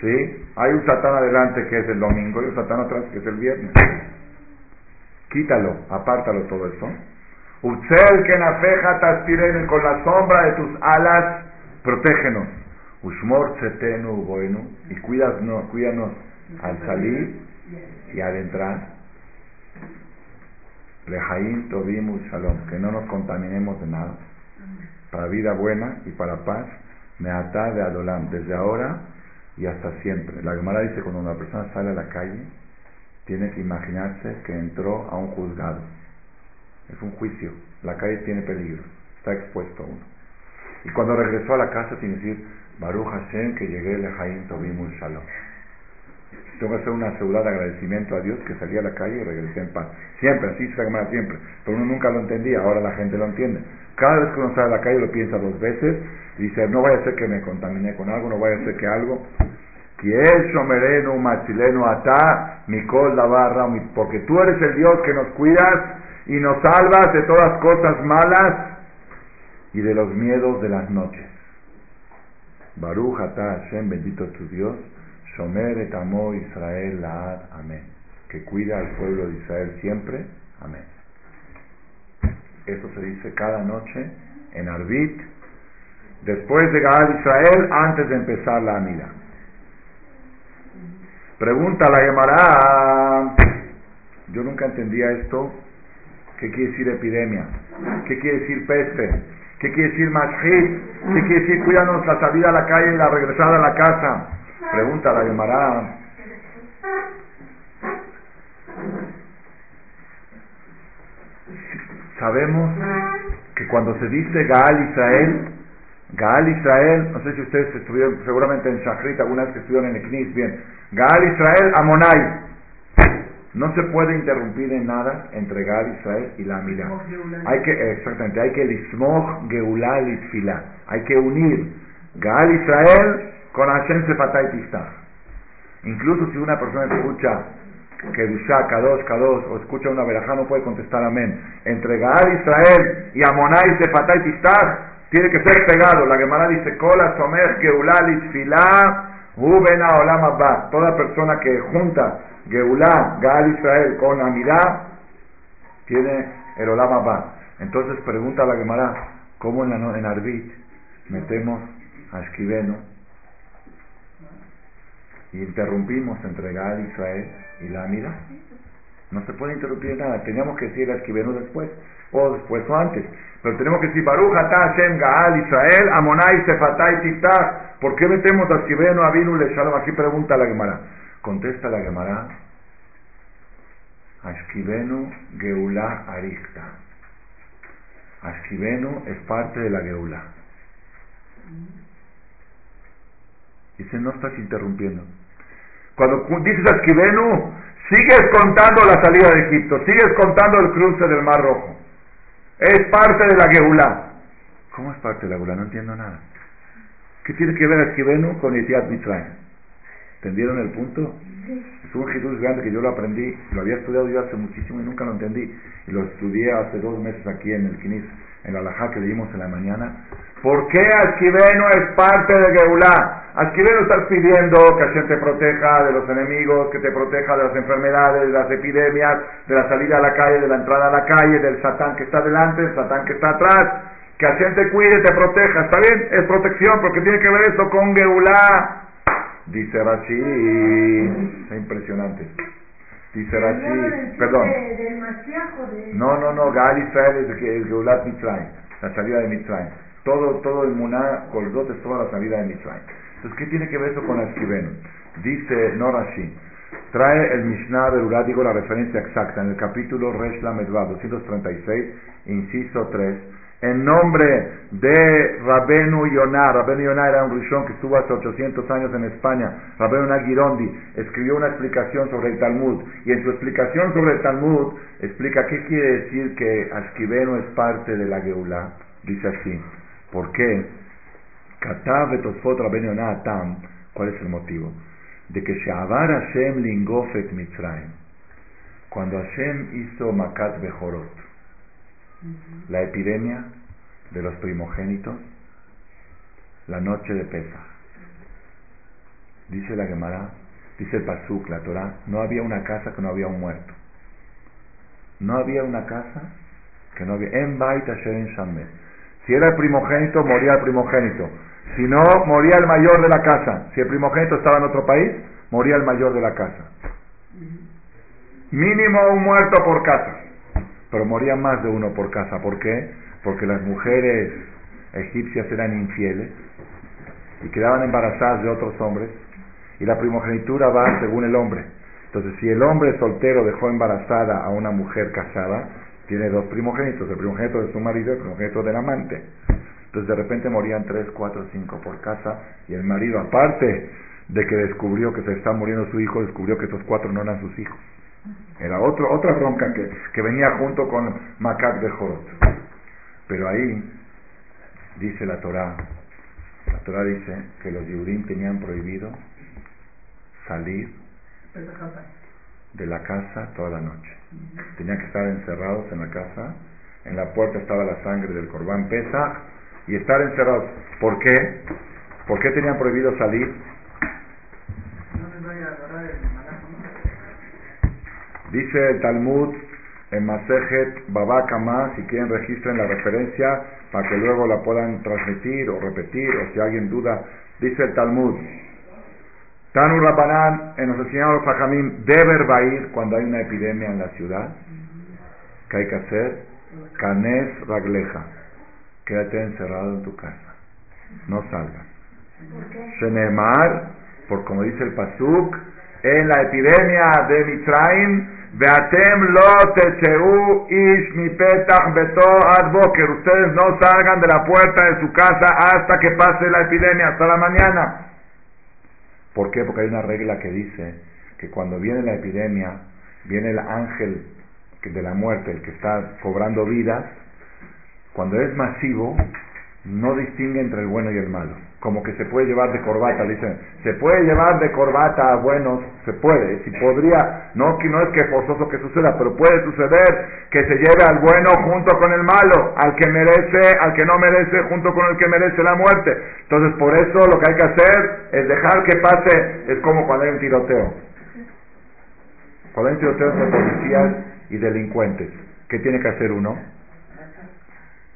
¿Sí? Hay un Satán adelante que es el domingo y un Satán atrás que es el viernes. Quítalo, apártalo todo eso. Utzel que nafeja taspirenu, con la sombra de tus alas, protégenos. Ushmor tzetenu bueno, y cuídanos, cuídanos al salir y al entrar. Lejaim Tobim Shalom, que no nos contaminemos de nada. Para vida buena y para paz, me ata de Adolam, desde ahora y hasta siempre. La Gemara dice cuando una persona sale a la calle, tiene que imaginarse que entró a un juzgado. Es un juicio. La calle tiene peligro. Está expuesto uno. Y cuando regresó a la casa tiene que decir, Baruch Hashem, que llegué Lejaim Tobim Shalom. Tengo que hacer una asegurada de agradecimiento a Dios que salí a la calle y regresé en paz. Siempre, así se llama siempre. Pero uno nunca lo entendía, ahora la gente lo entiende. Cada vez que uno sale a la calle lo piensa dos veces dice, no vaya a ser que me contaminé con algo, no vaya a ser que algo. Porque tú eres el Dios que nos cuidas y nos salvas de todas cosas malas y de los miedos de las noches. Baruch Ata Hashem, bendito tu Dios, Shomer et Israel Laad, amén. Que cuida al pueblo de Israel siempre, amén. Eso se dice cada noche en Arbit, después de Gaal Israel, antes de empezar la Amida. Pregunta la Gemara, yo nunca entendía esto, ¿qué quiere decir epidemia? ¿Qué quiere decir peste? ¿Qué quiere decir mashhit? ¿Qué quiere decir cuídanos la salida a la calle y la regresada a la casa? Pregunta la Gemara. Sabemos que cuando se dice Gaal Israel, Gaal Israel, no sé si ustedes estuvieron seguramente en Shachrit, alguna vez que estuvieron en Eknis, bien. Gaal Israel, Amonai. No se puede interrumpir en nada entre Gaal Israel y la Amida. Hay que, exactamente, hay que lismog Geulah Litfila. Hay que unir Gaal Israel con Hashem Sefatay Pistach. Incluso si una persona escucha que Dusha, Kadosh, Kadosh, o escucha una verajá, no puede contestar amén. Entre Gaal Israel y Amonai Sefatay Pistach, tiene que ser pegado. La Gemara dice, Kola Somer Geulah Olam. Toda persona que junta Geulah, Gaal Israel con Amidá, tiene el Olam Abba. Entonces pregunta la Gemara, ¿cómo en, la, en Arbit metemos a Esquiveno y interrumpimos entre Gaal Israel y la Amida. No se puede interrumpir nada. Teníamos que decir a Esquiveno después, o después o antes. Pero tenemos que decir Baruch Ata Hashem Gaal Israel Amonai Sefatai Tiftah. ¿Por qué metemos a Esquiveno, Avinu, Le Shalom? Aquí pregunta la Gemara. Contesta la Gemara. Ashkivenu Geulá Arikta. Ashkivenu es parte de la Geulá. Dice, no estás interrumpiendo. Cuando dices Esquivenu, sigues contando la salida de Egipto, sigues contando el cruce del Mar Rojo. Es parte de la Geulá. ¿Cómo es parte de la Geulá? No entiendo nada. ¿Qué tiene que ver Esquivenu con Etiat Mitzrayim? ¿Entendieron el punto? Es un Jesús grande que yo lo aprendí, lo había estudiado yo hace muchísimo y nunca lo entendí. Y lo estudié hace dos meses aquí en el Kinis, en la Alajá que leímos en la mañana. ¿Por qué Esquiveno es parte de Geulá? no estás pidiendo que Hashem te proteja de los enemigos, que te proteja de las enfermedades, de las epidemias, de la salida a la calle, de la entrada a la calle, del Satán que está delante, del Satán que está atrás. Que Hashem te cuide, te proteja. ¿Está bien? Es protección porque tiene que ver eso con Geulá. Dice Rashi. Es impresionante. Dice Rashi. Perdón. No, no, no. Gal Israel es Geulat Mitzrayim. La salida de Mitzrayim. Todo, todo el Muná, Koldot es toda la salida de Mitzrayim. Entonces, ¿qué tiene que ver eso con la? Dice Norashi, trae el Mishnah Berurá, digo la referencia exacta, en el capítulo Resh Lamedva, 236, inciso 3, en nombre de Rabenu Yonah. Rabenu Yonah era un rishon que estuvo hace 800 años en España. Rabenu Yonah Girondi escribió una explicación sobre el Talmud. Y en su explicación sobre el Talmud explica qué quiere decir que Ashkiveno es parte de la Geulah. Dice así. ¿Por qué? ¿Cuál es el motivo? De que Sheabar Hashem lingofet Mitzrayim. Cuando Hashem hizo Makat Bejorot, la epidemia de los primogénitos, la noche de Pesach. Dice la Gemara, dice el Pasuk, la Torah, no había una casa que no había un muerto. No había una casa que no había. En Baita en Shamet. Si era el primogénito, moría el primogénito. Si no, moría el mayor de la casa. Si el primogénito estaba en otro país, moría el mayor de la casa. Mínimo un muerto por casa. Pero moría más de uno por casa. ¿Por qué? Porque las mujeres egipcias eran infieles y quedaban embarazadas de otros hombres. Y la primogenitura va según el hombre. Entonces, si el hombre soltero dejó embarazada a una mujer casada, tiene dos primogénitos, el primogénito de su marido y el primogénito del amante. Entonces de repente morían tres, cuatro, cinco por casa y el marido, aparte de que descubrió que se está muriendo su hijo, descubrió que estos cuatro no eran sus hijos. Era otro, otra bronca que, que venía junto con Macac de Jorot. Pero ahí dice la Torah, la Torah dice que los Yudim tenían prohibido salir de la casa toda la noche. Tenían que estar encerrados en la casa. En la puerta estaba la sangre del corbán pesa y estar encerrados. ¿Por qué? ¿Por qué tenían prohibido salir? Dice el Talmud en Masejet Babakama, si quieren registren la referencia para que luego la puedan transmitir o repetir, o si alguien duda, dice el Talmud, Tanu Rabbanan, en nos enseñaron los Fajamim, debe ir cuando hay una epidemia en la ciudad. ¿Qué hay que hacer? Canes Ragleja. Quédate encerrado en tu casa. No salgas. Shenemar, por como dice el Pasuk, en la epidemia de Mitraim, Beatem lo techeu ish mi. Ustedes no salgan de la puerta de su casa hasta que pase la epidemia, hasta la mañana. ¿Por qué? Porque hay una regla que dice que cuando viene la epidemia, viene el ángel de la muerte, el que está cobrando vidas, cuando es masivo, no distingue entre el bueno y el malo. Como que se puede llevar de corbata, dicen, se puede llevar de corbata a buenos, se puede, si podría, no, no es que forzoso que suceda, pero puede suceder que se lleve al bueno junto con el malo, al que merece, al que no merece, junto con el que merece la muerte. Entonces, por eso lo que hay que hacer es dejar que pase, es como cuando hay un tiroteo. Cuando hay un tiroteo entre policías y delincuentes, ¿qué tiene que hacer uno?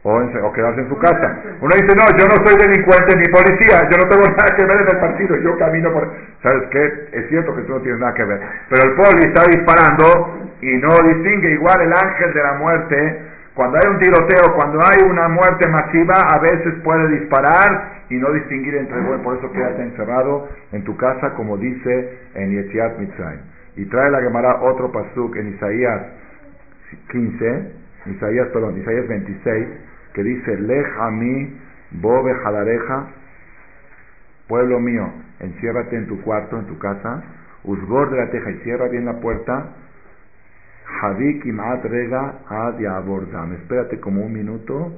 O, quedarse en su casa. Uno dice, no, yo no soy delincuente ni policía, yo no tengo [LAUGHS] nada que ver en el partido, yo camino por... ¿Sabes qué? Es cierto que tú no tienes nada que ver. Pero el poli está disparando y no distingue igual el ángel de la muerte. Cuando hay un tiroteo, cuando hay una muerte masiva, a veces puede disparar y no distinguir entre bueno, por eso quédate encerrado en tu casa, como dice en Yetziat Mitzrayim. Y trae la Gemara otro pasuk en Isaías 15, Isaías, perdón, Isaías 26, que dice, Lej a mí, bobe jalareja, pueblo mío, enciérrate en tu cuarto, en tu casa, usgor de la teja y cierra bien la puerta, Jadik imat rega ad yabordam, espérate como un minuto,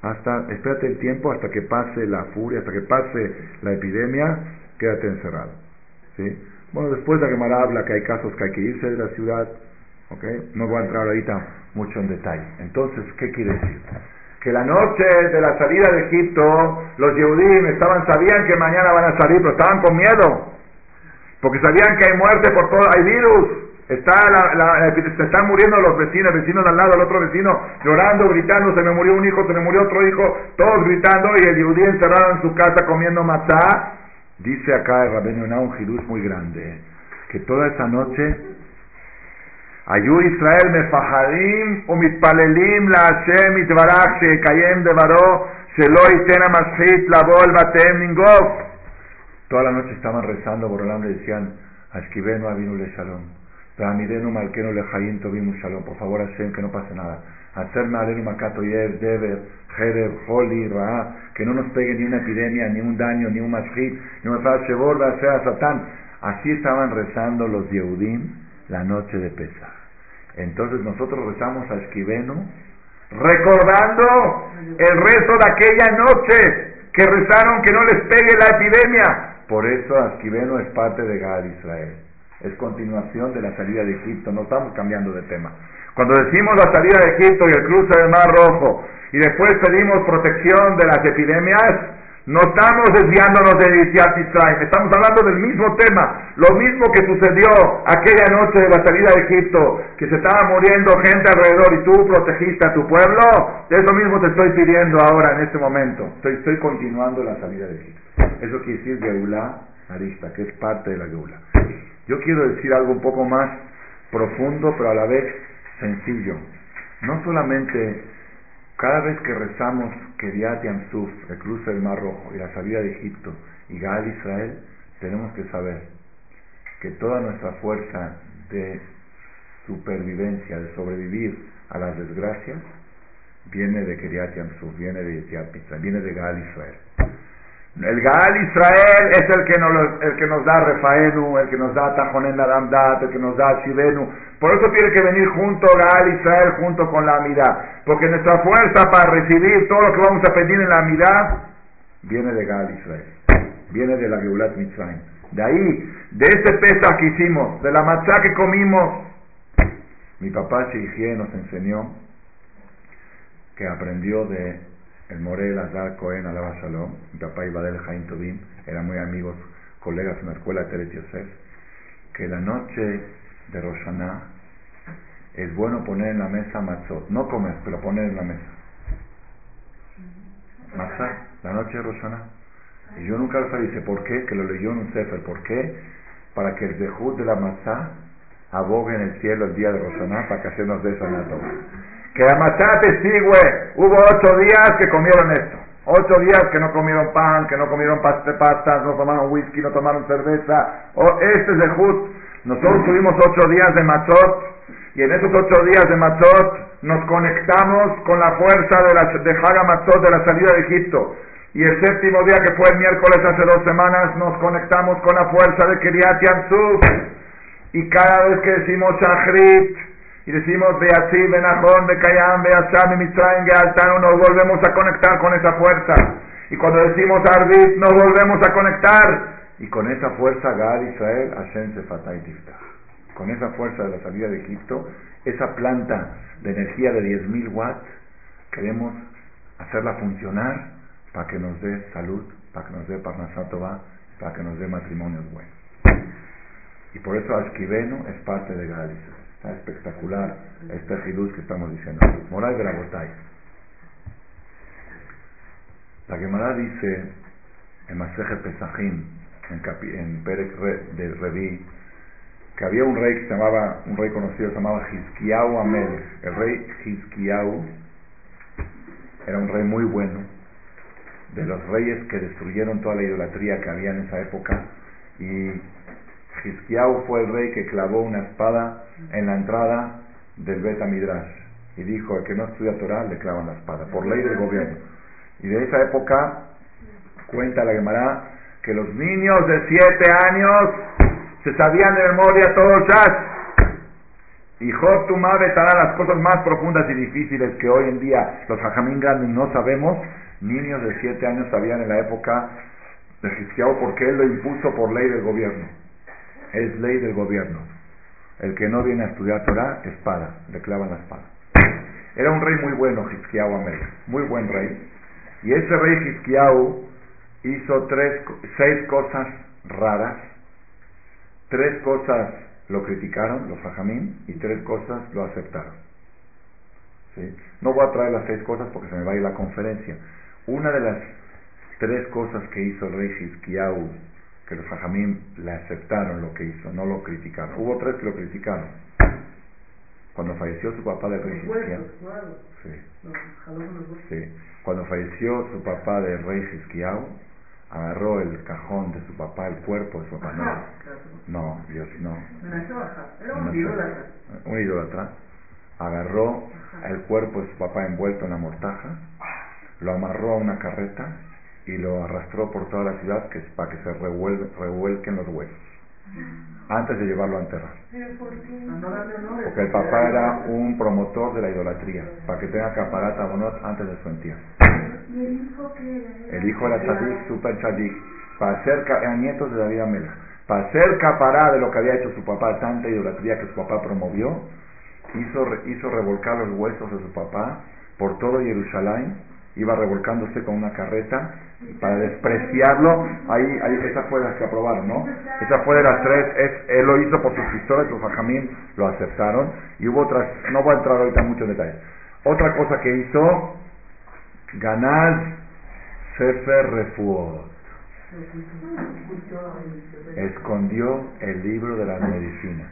hasta, espérate el tiempo hasta que pase la furia, hasta que pase la epidemia, quédate encerrado. ¿sí? Bueno, después la Gemara habla que hay casos que hay que irse de la ciudad, ¿ok? No voy a entrar ahorita mucho en detalle. Entonces, ¿qué quiere decir? Que la noche de la salida de Egipto, los Yehudim estaban, sabían que mañana van a salir, pero estaban con miedo, porque sabían que hay muerte por todo, hay virus, está se están muriendo los vecinos, el vecino de al lado, el otro vecino llorando, gritando, se me murió un hijo, se me murió otro hijo, todos gritando y el Yehudí encerrado en su casa comiendo matzá. Dice acá el Rabeno un jiruz muy grande, que toda esa noche היו ישראל מפחדים ומתפללים להשם יתברך שיקיים דברו שלא ייתן המשחית לבוא אל בתיהם לנגוף. Toda la noche estaban rezando, Borolam le decían, Ashkibenu Avinu le Shalom, Ramidenu Malkenu le Hayim Tovim Shalom, por favor Hashem, que no pase nada. Hacerme Alenu Makato Yev, Deber, Jereb, Holi, Ra, que no nos pegue ni una epidemia, ni un daño, ni un mashit, ni un Shebor, sea Satán. Así estaban rezando los Yehudim la noche de Pesach. Entonces nosotros rezamos a Esquiveno recordando el rezo de aquella noche que rezaron que no les pegue la epidemia. Por eso Esquiveno es parte de Gad Israel. Es continuación de la salida de Egipto. No estamos cambiando de tema. Cuando decimos la salida de Egipto y el cruce del Mar Rojo y después pedimos protección de las epidemias, No estamos desviándonos de Yitziat Israel, estamos hablando del mismo tema, lo mismo que sucedió aquella noche de la salida de Egipto, que se estaba muriendo gente alrededor y tú protegiste a tu pueblo, eso mismo te estoy pidiendo ahora en este momento. Estoy, estoy continuando la salida de Egipto. Eso quiere decir Geulá Arista, que es parte de la Geulá. Yo quiero decir algo un poco más profundo, pero a la vez sencillo. No solamente cada vez que rezamos Keriat Yamsuf, el cruce del Mar Rojo y la salida de Egipto y Gaal Israel, tenemos que saber que toda nuestra fuerza de supervivencia, de sobrevivir a las desgracias, viene de Keriat Yamsuf, viene de Yetiat viene de Gaal Israel. El Gaal Israel es el que nos, el que nos da Refaenu, el que nos da Tajonen Aramdat, el que nos da Shivenu. Por eso tiene que venir junto Gaal Israel, junto con la Amidad. Porque nuestra fuerza para recibir todo lo que vamos a pedir en la Amidad viene de Gaal Israel. Viene de la Geulat Mitzrayim. De ahí, de ese pesa que hicimos, de la matzá que comimos. Mi papá Sheikhie nos enseñó que aprendió de el Morel Azar Cohen Alaba Shalom, mi papá Ibadel Jaim Tobim, eran muy amigos, colegas en la escuela de Teret Yosef, que la noche de Roshaná es bueno poner en la mesa matzot, no comer, pero poner en la mesa. Matzah, la noche de Roshaná. Y yo nunca lo dice, ¿por qué? Que lo leyó en un sefer, ¿por qué? Para que el dejud de la matzah abogue en el cielo el día de Roshaná para que se nos dé esa que la matzá testigue, hubo ocho días que comieron esto. Ocho días que no comieron pan, que no comieron pastas, no tomaron whisky, no tomaron cerveza. O este es el. Nosotros tuvimos ocho días de matzot y en esos ocho días de matzot nos conectamos con la fuerza de, la, de Haga Matzot de la salida de Egipto. Y el séptimo día que fue el miércoles hace dos semanas nos conectamos con la fuerza de Kiryat Yamsuf. Y cada vez que decimos Shachrit, y decimos Beatzi, Benajón, Bekayam, Beatzam, Mitzrayim, Gealtano, nos volvemos a conectar con esa fuerza. Y cuando decimos Arbit, nos volvemos a conectar. Y con esa fuerza, Gaal Israel, Hashem Sefatay Tiftah. Con esa fuerza de la salida de Egipto, esa planta de energía de 10.000 watts, queremos hacerla funcionar para que nos dé salud, para que nos dé Parnasatova, para que nos dé matrimonios buenos. Y por eso Ashkiveno es parte de Gaal Israel espectacular este Hidus que estamos diciendo. Moral de la Botay. La Gemara dice en Maseje Pesajim, en, en Perek de Revi, que había un rey que se llamaba, un rey conocido se llamaba Hizkiau Amel. El rey Hizkiau era un rey muy bueno, de los reyes que destruyeron toda la idolatría que había en esa época y Hizkiau fue el rey que clavó una espada en la entrada del Beta Midrash y dijo, el que no estudia Torah le clavan la espada, por ley del gobierno. Y de esa época cuenta la Gemara que los niños de siete años se sabían de memoria todo el Y Job Tumá las cosas más profundas y difíciles que hoy en día los hajamín grandes no sabemos. Niños de siete años sabían en la época de Hizkiyahu porque él lo impuso por ley del gobierno es ley del gobierno. El que no viene a estudiar Torah, espada, le clavan la espada. Era un rey muy bueno, Hizkiyahu Amel, muy buen rey. Y ese rey Hizkiyahu hizo tres, seis cosas raras. Tres cosas lo criticaron, los fajamín, y tres cosas lo aceptaron. ¿Sí? No voy a traer las seis cosas porque se me va a ir la conferencia. Una de las tres cosas que hizo el rey Hizkiyahu que los hajamim le aceptaron lo que hizo, no lo criticaron. Hubo tres que lo criticaron. Cuando falleció su papá del rey Hizkiyahu, sí. Cuando falleció su papá del rey Hizkiyahu, agarró el cajón de su papá, el cuerpo de su papá. No, no, Dios, no. Era un idólatra. Un idólatra. Agarró el cuerpo de su papá envuelto en la mortaja, lo amarró a una carreta y lo arrastró por toda la ciudad que, para que se revuelquen los huesos antes de llevarlo a enterrar. Porque el papá era un promotor de la idolatría, para que tenga caparata bonot antes de su entierro. El hijo era tzadik, super tzadik, para ser a nietos de David Amela, para ser capará de lo que había hecho su papá, tanta idolatría que su papá promovió, hizo, hizo revolcar los huesos de su papá por todo Jerusalén iba revolcándose con una carreta para despreciarlo, ahí, ahí esa fue la que aprobaron, ¿no? Esa fue de las tres, es, él lo hizo por sus pistolas, sus fajamín lo aceptaron, y hubo otras, no voy a entrar ahorita mucho en detalle. Otra cosa que hizo, Ganaz Sefer Refuot. Escondió el libro de las medicinas.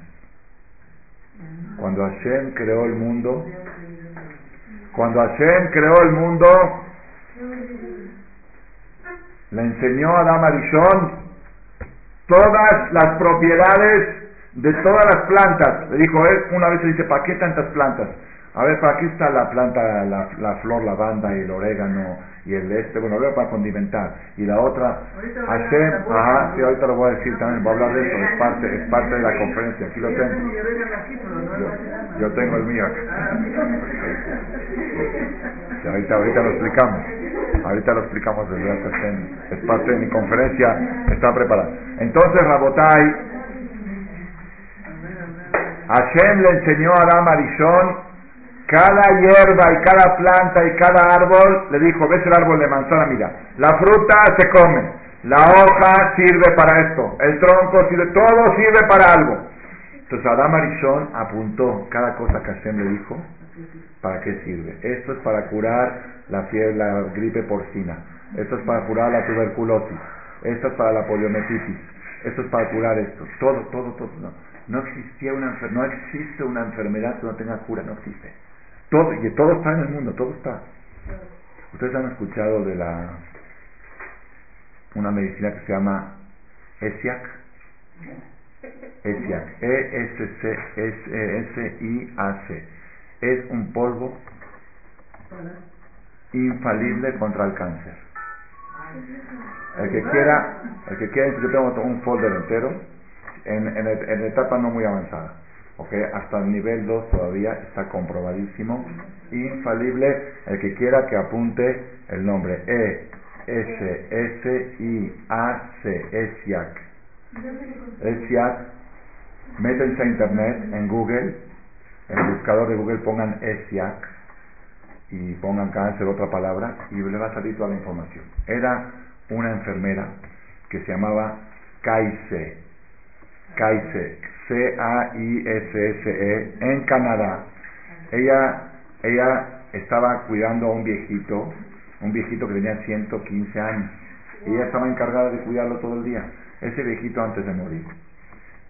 Cuando Hashem creó el mundo, cuando Hashem creó el mundo, le enseñó a Adam Arishon todas las propiedades de todas las plantas. Le dijo, él una vez le dice, ¿para qué tantas plantas? A ver, ¿para qué está la planta, la, la flor, lavanda y el orégano y el este? Bueno, lo para condimentar. Y la otra, Hashem, ajá, sí, ahorita lo voy a decir también, voy a hablar de eso, es parte, es parte de la conferencia, aquí lo tengo. Yo, tengo el mío acá. ahorita, ahorita lo explicamos. Ahorita lo explicamos desde Hashem. Es parte de mi conferencia, está preparada. Entonces, Rabotai, Hashem le enseñó a Adam Arishon cada hierba y cada planta y cada árbol, le dijo, ves el árbol de manzana, mira, la fruta se come, la hoja sirve para esto, el tronco sirve, todo sirve para algo. Entonces Adam Arishon apuntó cada cosa que Hashem le dijo, ¿para qué sirve? Esto es para curar la fiebre, la gripe porcina, esto es para curar la tuberculosis, esto es para la poliomielitis, esto es para curar esto, todo, todo, todo. No, no existía una no existe una enfermedad que no tenga cura, no existe. Todo, y todo está en el mundo, todo está. Ustedes han escuchado de la una medicina que se llama ESIAC. ESIAC. E-S-C-S-I-A-C. Es un polvo infalible contra el cáncer. El que quiera, el que quiera, yo tengo un folder entero en, en, en etapa no muy avanzada hasta el nivel 2 todavía está comprobadísimo, infalible, el que quiera que apunte el nombre E S S I A C ESIAC. ESIAC, métense a internet en Google, en el buscador de Google pongan ESIAC y pongan cáncer otra palabra y le va a salir toda la información. Era una enfermera que se llamaba Kaise. Kaise, C-A-I-S-S-E, en Canadá. Ella, ella estaba cuidando a un viejito, un viejito que tenía 115 años. Y ella estaba encargada de cuidarlo todo el día. Ese viejito antes de morir.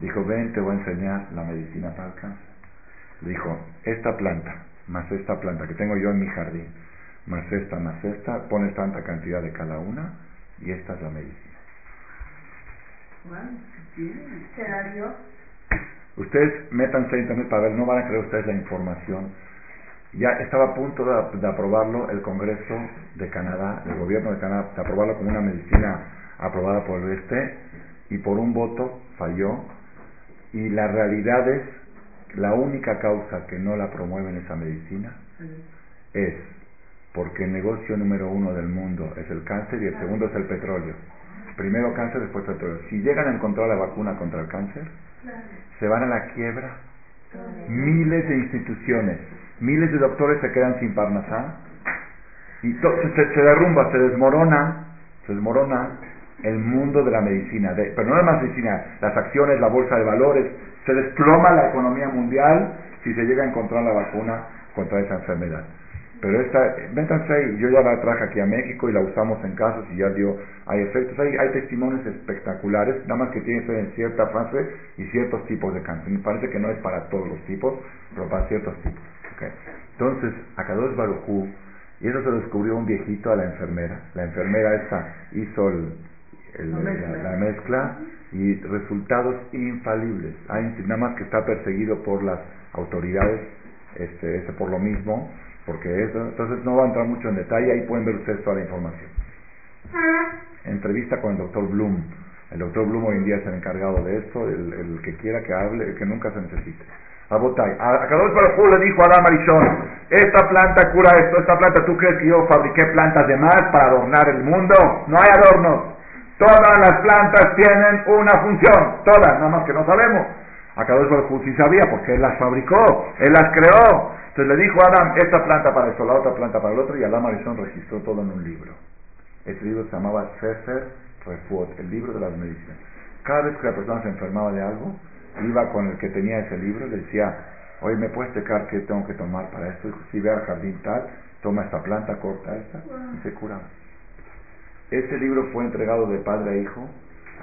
Dijo, ven, te voy a enseñar la medicina para el cáncer. Dijo, esta planta, más esta planta que tengo yo en mi jardín, más esta, más esta, pones tanta cantidad de cada una y esta es la medicina. Ustedes métanse a internet para ver, no van a creer ustedes la información. Ya estaba a punto de, aprobarlo el Congreso de Canadá, el gobierno de Canadá, de aprobarlo como una medicina aprobada por el este, y por un voto falló. Y la realidad es, la única causa que no la promueven esa medicina es porque el negocio número uno del mundo es el cáncer y el segundo es el petróleo. Primero cáncer, después petróleo. Si llegan a encontrar la vacuna contra el cáncer, se van a la quiebra. Miles de instituciones, miles de doctores se quedan sin parnasá y se, se, derrumba, se desmorona, se desmorona el mundo de la medicina, pero no de la medicina, las acciones, la bolsa de valores, se desploma la economía mundial si se llega a encontrar la vacuna contra esa enfermedad. Pero esta, véntanse ahí, yo ya la traje aquí a México y la usamos en casos y ya dio, hay efectos, hay, hay testimonios espectaculares, nada más que tiene que ser en cierta fase y ciertos tipos de cáncer. Me parece que no es para todos los tipos, pero para ciertos tipos. Okay. Entonces, Akadosh Barujú, y eso se lo descubrió un viejito a la enfermera. La enfermera esta hizo la, mezcla. y resultados infalibles. Hay, nada más que está perseguido por las autoridades, este, este por lo mismo porque eso, entonces no va a entrar mucho en detalle, ahí pueden ver ustedes toda la información. Entrevista con el doctor Bloom. El doctor Bloom hoy en día es el encargado de esto, el, que quiera que hable, el que nunca se necesite. A Botay, a Kadosh Baruj le dijo a Adam Arishon, esta planta cura esto, esta planta, ¿tú crees que yo fabriqué plantas de más para adornar el mundo? No hay adornos. Todas las plantas tienen una función, todas, nada más que no sabemos. Akadosh Baruj sí sabía porque él las fabricó, él las creó. Entonces le dijo a Adam, esta planta para esto, la otra planta para el otro, y Adam Arishon registró todo en un libro. Ese libro se llamaba Sefer Refuot, el libro de las medicinas. Cada vez que la persona se enfermaba de algo, iba con el que tenía ese libro y le decía, oye, ¿me puedes explicar qué tengo que tomar para esto? Y si ve al jardín tal, toma esta planta, corta esta, y se curaba. Ese libro fue entregado de padre a hijo,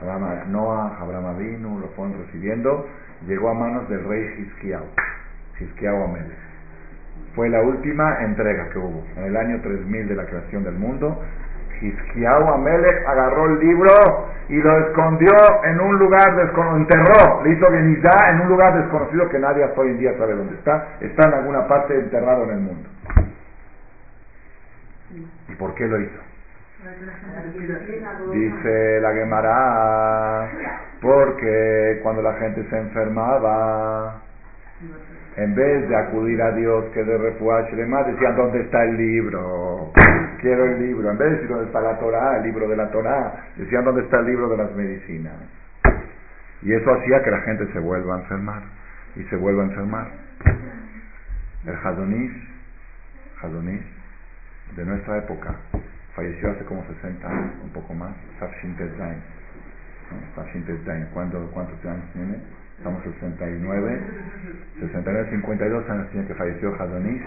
Abraham, Noah, Abraham Avinu, lo fueron recibiendo, llegó a manos del rey Hizkiau, Hizkiau Amélez. Fue la última entrega que hubo, en el año 3000 de la creación del mundo. Hizkiau Amelech agarró el libro y lo escondió en un lugar desconocido, enterró, le hizo Genizá en un lugar desconocido que nadie hasta hoy en día sabe dónde está, está en alguna parte enterrado en el mundo. ¿Y por qué lo hizo? Dice la Gemara, porque cuando la gente se enfermaba, en vez de acudir a Dios que de refuaje demás, decían, ¿dónde está el libro? Quiero el libro. En vez de decir, ¿dónde está la Torah? El libro de la Torah. Decían, ¿dónde está el libro de las medicinas? Y eso hacía que la gente se vuelva a enfermar. Y se vuelva a enfermar. El Hadonish, Hadonish, de nuestra época, falleció hace como 60 años, un poco más, Safshin Tezdain. ¿Cuántos años tiene? Estamos 69, 69, 52 años tiene que falleció Hadonish.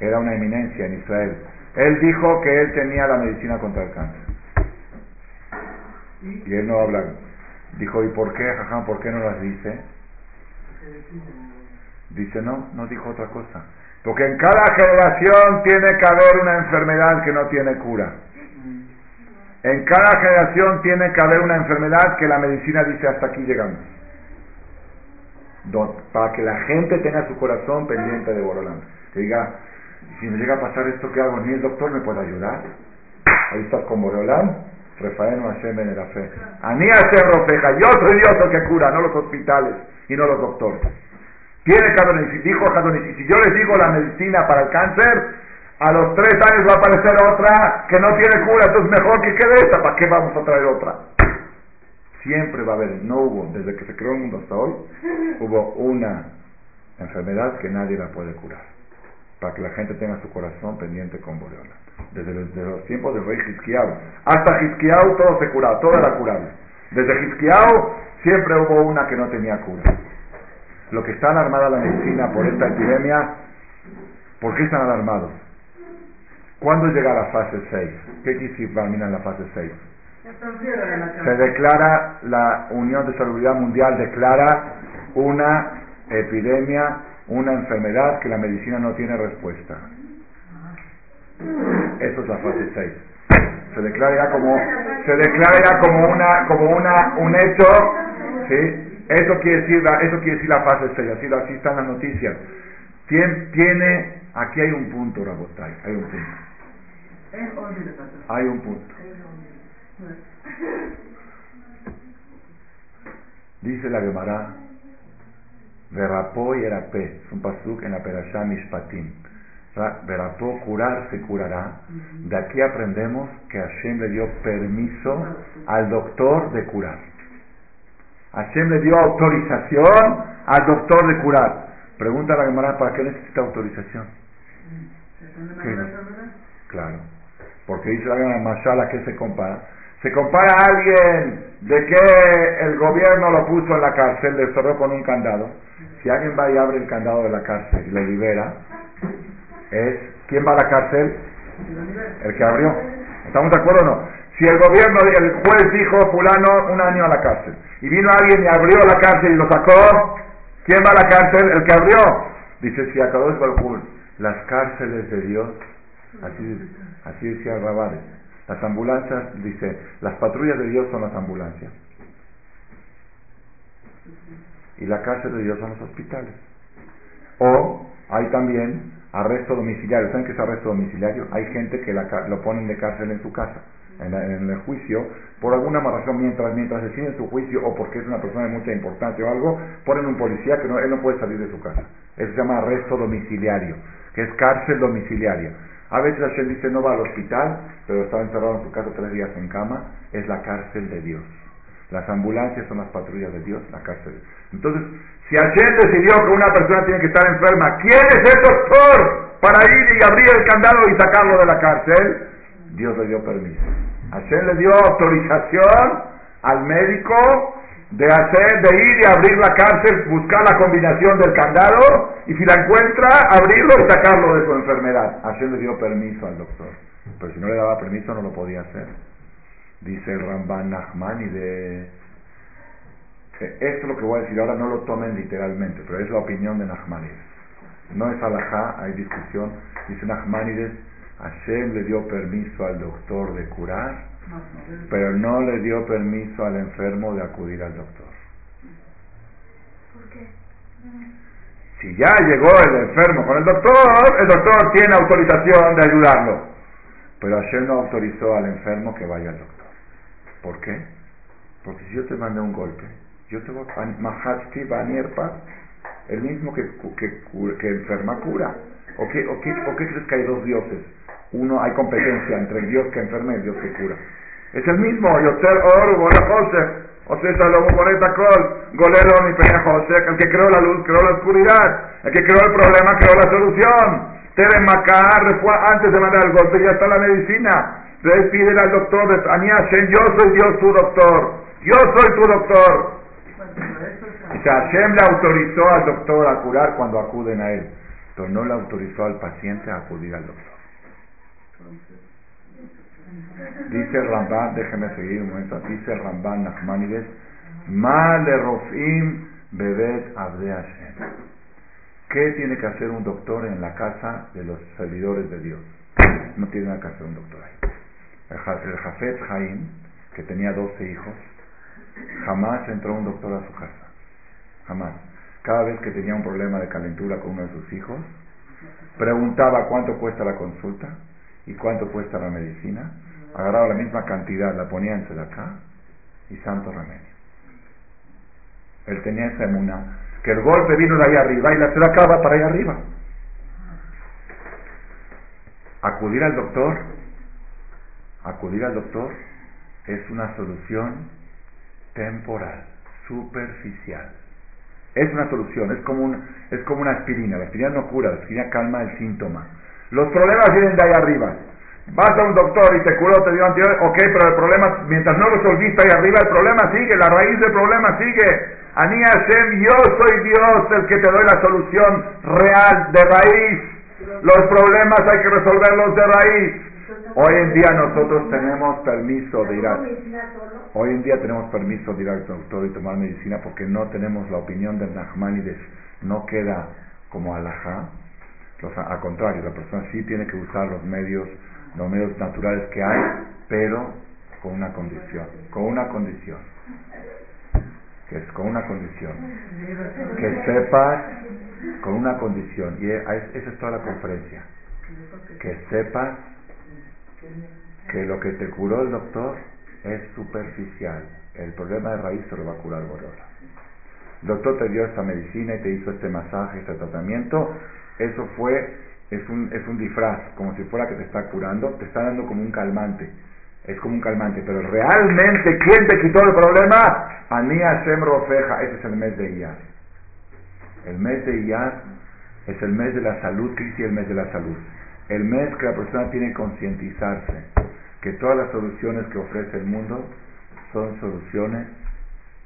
Era una eminencia en Israel. Él dijo que él tenía la medicina contra el cáncer. Y él no habla. Dijo, ¿y por qué, jajam, por qué no las dice? Dice, no, no dijo otra cosa. Porque en cada generación tiene que haber una enfermedad que no tiene cura. En cada generación tiene que haber una enfermedad que la medicina dice hasta aquí llegamos. Para que la gente tenga su corazón pendiente de Borolán. Que diga, si me llega a pasar esto, ¿qué hago? Ni el doctor me puede ayudar. Ahí estás con Borolán. Rafael Hashem en la fe. Ani Hashem Rofeja. Yo soy Dios el que cura, no los hospitales y no los doctores. Tiene que dijo y si yo les digo la medicina para el cáncer, a los tres años va a aparecer otra que no tiene cura, entonces mejor que quede esta, ¿para qué vamos a traer otra? Siempre va a haber, no hubo, desde que se creó el mundo hasta hoy, hubo una enfermedad que nadie la puede curar, para que la gente tenga su corazón pendiente con Boreola. Desde los, tiempos del rey Hizkiau, hasta Hizkiau todo se curaba, todo era curable. Desde Hizkiau siempre hubo una que no tenía cura lo que está alarmada la medicina por esta epidemia, ¿por qué están alarmados? ¿Cuándo llega la fase 6? ¿Qué quiere termina en la fase 6? Se declara, la Unión de Salubridad Mundial declara una epidemia, una enfermedad que la medicina no tiene respuesta. Eso es la fase 6. Se declara ya como, se declara ya como una, como una, un hecho, ¿sí? Eso quiere decir la, eso quiere decir la fase 6, así, así están las noticias. Tiene, aquí hay un punto, Rabotay, hay un punto. Hay un punto. Dice la Gemara, Verapó y Erapé, es un pasuk en la Perashá Mishpatim. Verapó, curar, se curará. De aquí aprendemos que Hashem le dio permiso al doctor de curar. Hashem le dio autorización al doctor de curar. Pregunta a la Gemara, ¿para qué necesita autorización? Claro. Porque dice la Gemara, Mashala, ¿qué se compara? Se compara a alguien de que el gobierno lo puso en la cárcel, le cerró con un candado. Si alguien va y abre el candado de la cárcel y lo libera, es ¿quién va a la cárcel? El que abrió. ¿Estamos de acuerdo o no? Si el gobierno, el juez dijo fulano un año a la cárcel y vino alguien y abrió la cárcel y lo sacó, ¿quién va a la cárcel? El que abrió. Dice, si acabó es las cárceles de Dios, así, así decía Rabades, las ambulancias, dice, las patrullas de Dios son las ambulancias. Y la cárcel de Dios son los hospitales. O hay también arresto domiciliario. ¿Saben qué es arresto domiciliario? Hay gente que lo ponen de cárcel en su casa en, el juicio, por alguna razón, mientras, mientras deciden su juicio o porque es una persona de mucha importancia o algo, ponen un policía que no, él no puede salir de su casa. Eso se llama arresto domiciliario, que es cárcel domiciliaria. A veces Hashem dice no va al hospital, pero está encerrado en su casa tres días en cama, es la cárcel de Dios. Las ambulancias son las patrullas de Dios, la cárcel. Entonces, si Hashem decidió que una persona tiene que estar enferma, ¿quién es el doctor para ir y abrir el candado y sacarlo de la cárcel? Dios le dio permiso. Hashem le dio autorización al médico de hacer, de ir y abrir la cárcel, buscar la combinación del candado y si la encuentra, abrirlo y sacarlo de su enfermedad. Hashem le dio permiso al doctor. Pero si no le daba permiso no lo podía hacer. Dice el Ramban Nachmani de... Esto es lo que voy a decir ahora, no lo tomen literalmente, pero es la opinión de Nachmanides. No es alajá, hay discusión. Dice Nachmanides, Hashem le dio permiso al doctor de curar, pero no le dio permiso al enfermo de acudir al doctor. ¿Por qué? Si ya llegó el enfermo con el doctor, el doctor tiene autorización de ayudarlo. Pero Hashem no autorizó al enfermo que vaya al doctor. ¿Por qué? Porque si yo te mandé un golpe, yo te voy a Banierpa, el mismo que, que, que, enferma cura. ¿O qué, o, qué, ¿O qué crees que hay dos dioses? Uno, hay competencia entre el Dios que enferma y el Dios que cura. Es el mismo, Yoter Or, Bola José, o sea, Salomón Boneta Col, Golelo ni Peña José, el que creó la luz, creó la oscuridad, el que creó el problema, creó la solución. Tere Macar, antes de mandar el golpe, ya está la medicina. Entonces pídele al doctor de Hashem, yo soy Dios tu doctor, yo soy tu doctor. Dice, Hashem le autorizó al doctor a curar cuando acuden a él, pero no le autorizó al paciente a acudir al doctor. Dice el Ramban, déjeme seguir un momento, dice el Ramban Nachmanides, Male Rofim Bebet Abde Hashem. ¿Qué tiene que hacer un doctor en la casa de los servidores de Dios? No tiene nada que hacer un doctor ahí. El Jafet Jaim, que tenía 12 hijos, jamás entró un doctor a su casa. Jamás. Cada vez que tenía un problema de calentura con uno de sus hijos, preguntaba cuánto cuesta la consulta y cuánto cuesta la medicina, agarraba la misma cantidad, la ponía en acá y santo remedio. Él tenía esa emuna, que el golpe vino de ahí arriba y la acaba para ahí arriba. Acudir al doctor acudir al doctor es una solución temporal, superficial. Es una solución, es como, un, es como una aspirina. La aspirina no cura, la aspirina calma el síntoma. Los problemas vienen de ahí arriba. Vas a un doctor y te curó, te dio antibiótico, ok, pero el problema, mientras no resolviste ahí arriba, el problema sigue, la raíz del problema sigue. Ani Hashem, yo soy Dios el que te doy la solución real de raíz. Los problemas hay que resolverlos de raíz. Hoy en día nosotros tenemos permiso de ir a, hoy en día tenemos permiso de ir al doctor y tomar medicina porque no tenemos la opinión del Nachmanides, no queda como alajá. Al contrario, la persona sí tiene que usar los medios, los medios naturales que hay, pero con una condición, con una condición, que es con una condición, que sepas con una condición, y esa es toda la conferencia, que sepas que lo que te curó el doctor es superficial. El problema de raíz se lo va a curar Borola. El doctor te dio esta medicina y te hizo este masaje, este tratamiento. Eso fue, es un, es un disfraz, como si fuera que te está curando, te está dando como un calmante. Es como un calmante, pero realmente, ¿quién te quitó el problema? Ani Hashem Rofeja, ese es el mes de Iyar. El mes de Iyar es el mes de la salud, Cristi, el mes de la salud. El mes que la persona tiene que concientizarse que todas las soluciones que ofrece el mundo son soluciones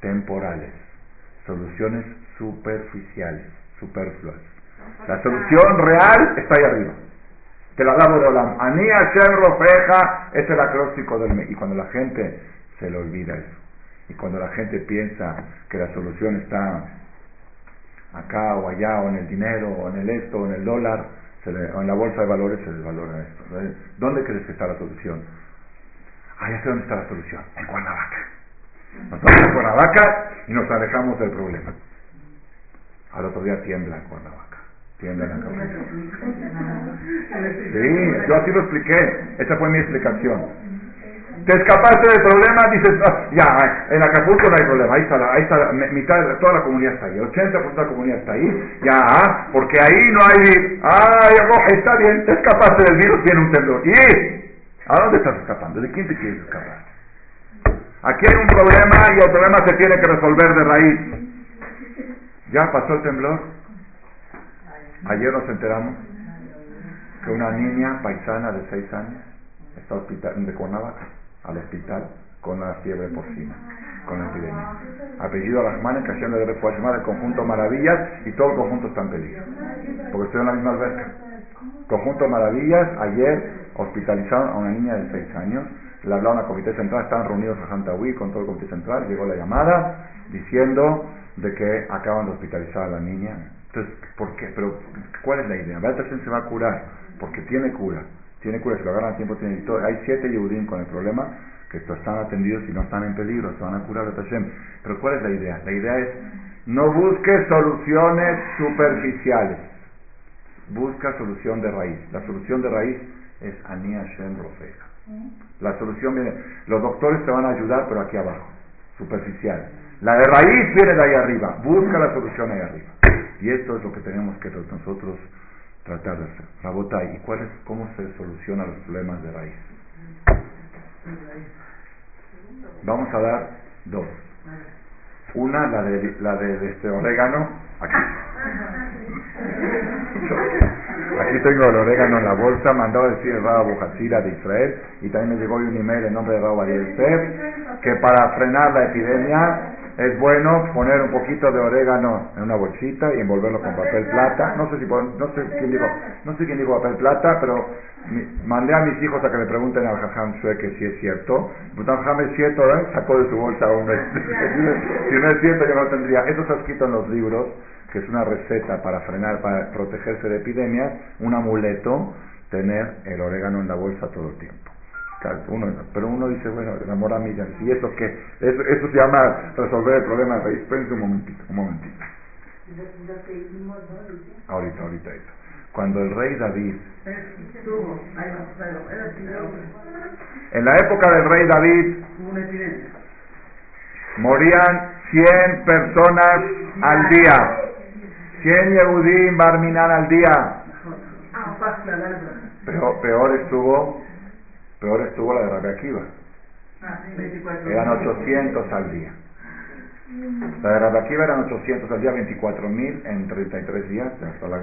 temporales, soluciones superficiales, superfluas. La solución real está ahí arriba. Te la da Boreolam. Ani Hashem Rofeja es el acróstico del mes. Y cuando la gente se le olvida eso, y cuando la gente piensa que la solución está acá o allá, o en el dinero, o en el esto, o en el dólar, en la bolsa de valores se desvalora esto. ¿Dónde crees que está la solución? Ah, ya sé dónde está la solución. En Cuernavaca. Nos vamos a Cuernavaca y nos alejamos del problema. Al otro día tiembla en Cuernavaca. Tiembla en Acapulco. Sí, yo así lo expliqué. Esa fue mi explicación. Te escapaste del problema, dices, ah, ya, en Acapulco no hay problema, ahí está, la, ahí está mitad, de toda la comunidad está ahí, el 80% de la comunidad está ahí, ya, porque ahí no hay, ay, está bien, te escapaste del virus, viene un temblor. ¿Y? ¿A dónde estás escapando? ¿De quién te quieres escapar? Aquí hay un problema y el problema se tiene que resolver de raíz. ¿Ya pasó el temblor? Ayer nos enteramos que una niña paisana de 6 años está hospital, de Cuernavaca al hospital con una fiebre porcina, con la epidemia. Apellido Rahman, en canción de llamar el conjunto Maravillas y todo el conjunto está en peligro, porque estoy en la misma alberca. Conjunto Maravillas, ayer hospitalizaron a una niña de 6 años, le hablaron al comité central, estaban reunidos a Santahui con todo el comité central, llegó la llamada diciendo de que acaban de hospitalizar a la niña. Entonces, ¿por qué? Pero, ¿cuál es la idea? Baltasar se va a curar, porque tiene cura. Tiene cura, si lo agarran a tiempo, tiene todo. Hay siete Yehudim con el problema, que están atendidos y no están en peligro, se van a curar Hashem. Pero ¿cuál es la idea? La idea es, no busques soluciones superficiales, busca solución de raíz. La solución de raíz es Ani Hashem Rofeja. La solución viene, los doctores te van a ayudar, pero aquí abajo, superficial. La de raíz viene de ahí arriba, busca la solución ahí arriba. Y esto es lo que tenemos que nosotros tratar de hacer. Rabotay, ¿y cuál es, cómo se solucionan los problemas de raíz? Vamos a dar dos. Una, la de, la de, este orégano, aquí. Aquí tengo el orégano en la bolsa, mandado a decir Rabo de Israel, y también me llegó un email en nombre de Rabo Yosef, que para frenar la epidemia es bueno poner un poquito de orégano en una bolsita y envolverlo con papel plata. No sé si no sé quién dijo, no sé quién dijo papel plata, pero mandé a mis hijos a que le pregunten al Jajam que si es cierto. Pues Jajam es cierto, ¿eh? sacó de su bolsa un [LAUGHS] Si no es cierto, yo no tendría. Eso está escrito en los libros, que es una receta para frenar, para protegerse de epidemias, un amuleto, tener el orégano en la bolsa todo el tiempo. Uno, pero uno dice, bueno, el amor a millas, ¿y eso qué? Eso, eso se llama resolver el problema de raíz. Espérense un momentito, un momentito. Ahorita, ahorita, ahorita. Cuando el rey David, en la época del rey David, morían 100 personas al día. 100 Yehudim Barminan al día. Peor, peor estuvo Peor estuvo la de Rabia Akiva. Ah, eran 800 al día. La de Rabia Akiva eran 800 al día, 24.000 en 33 días hasta la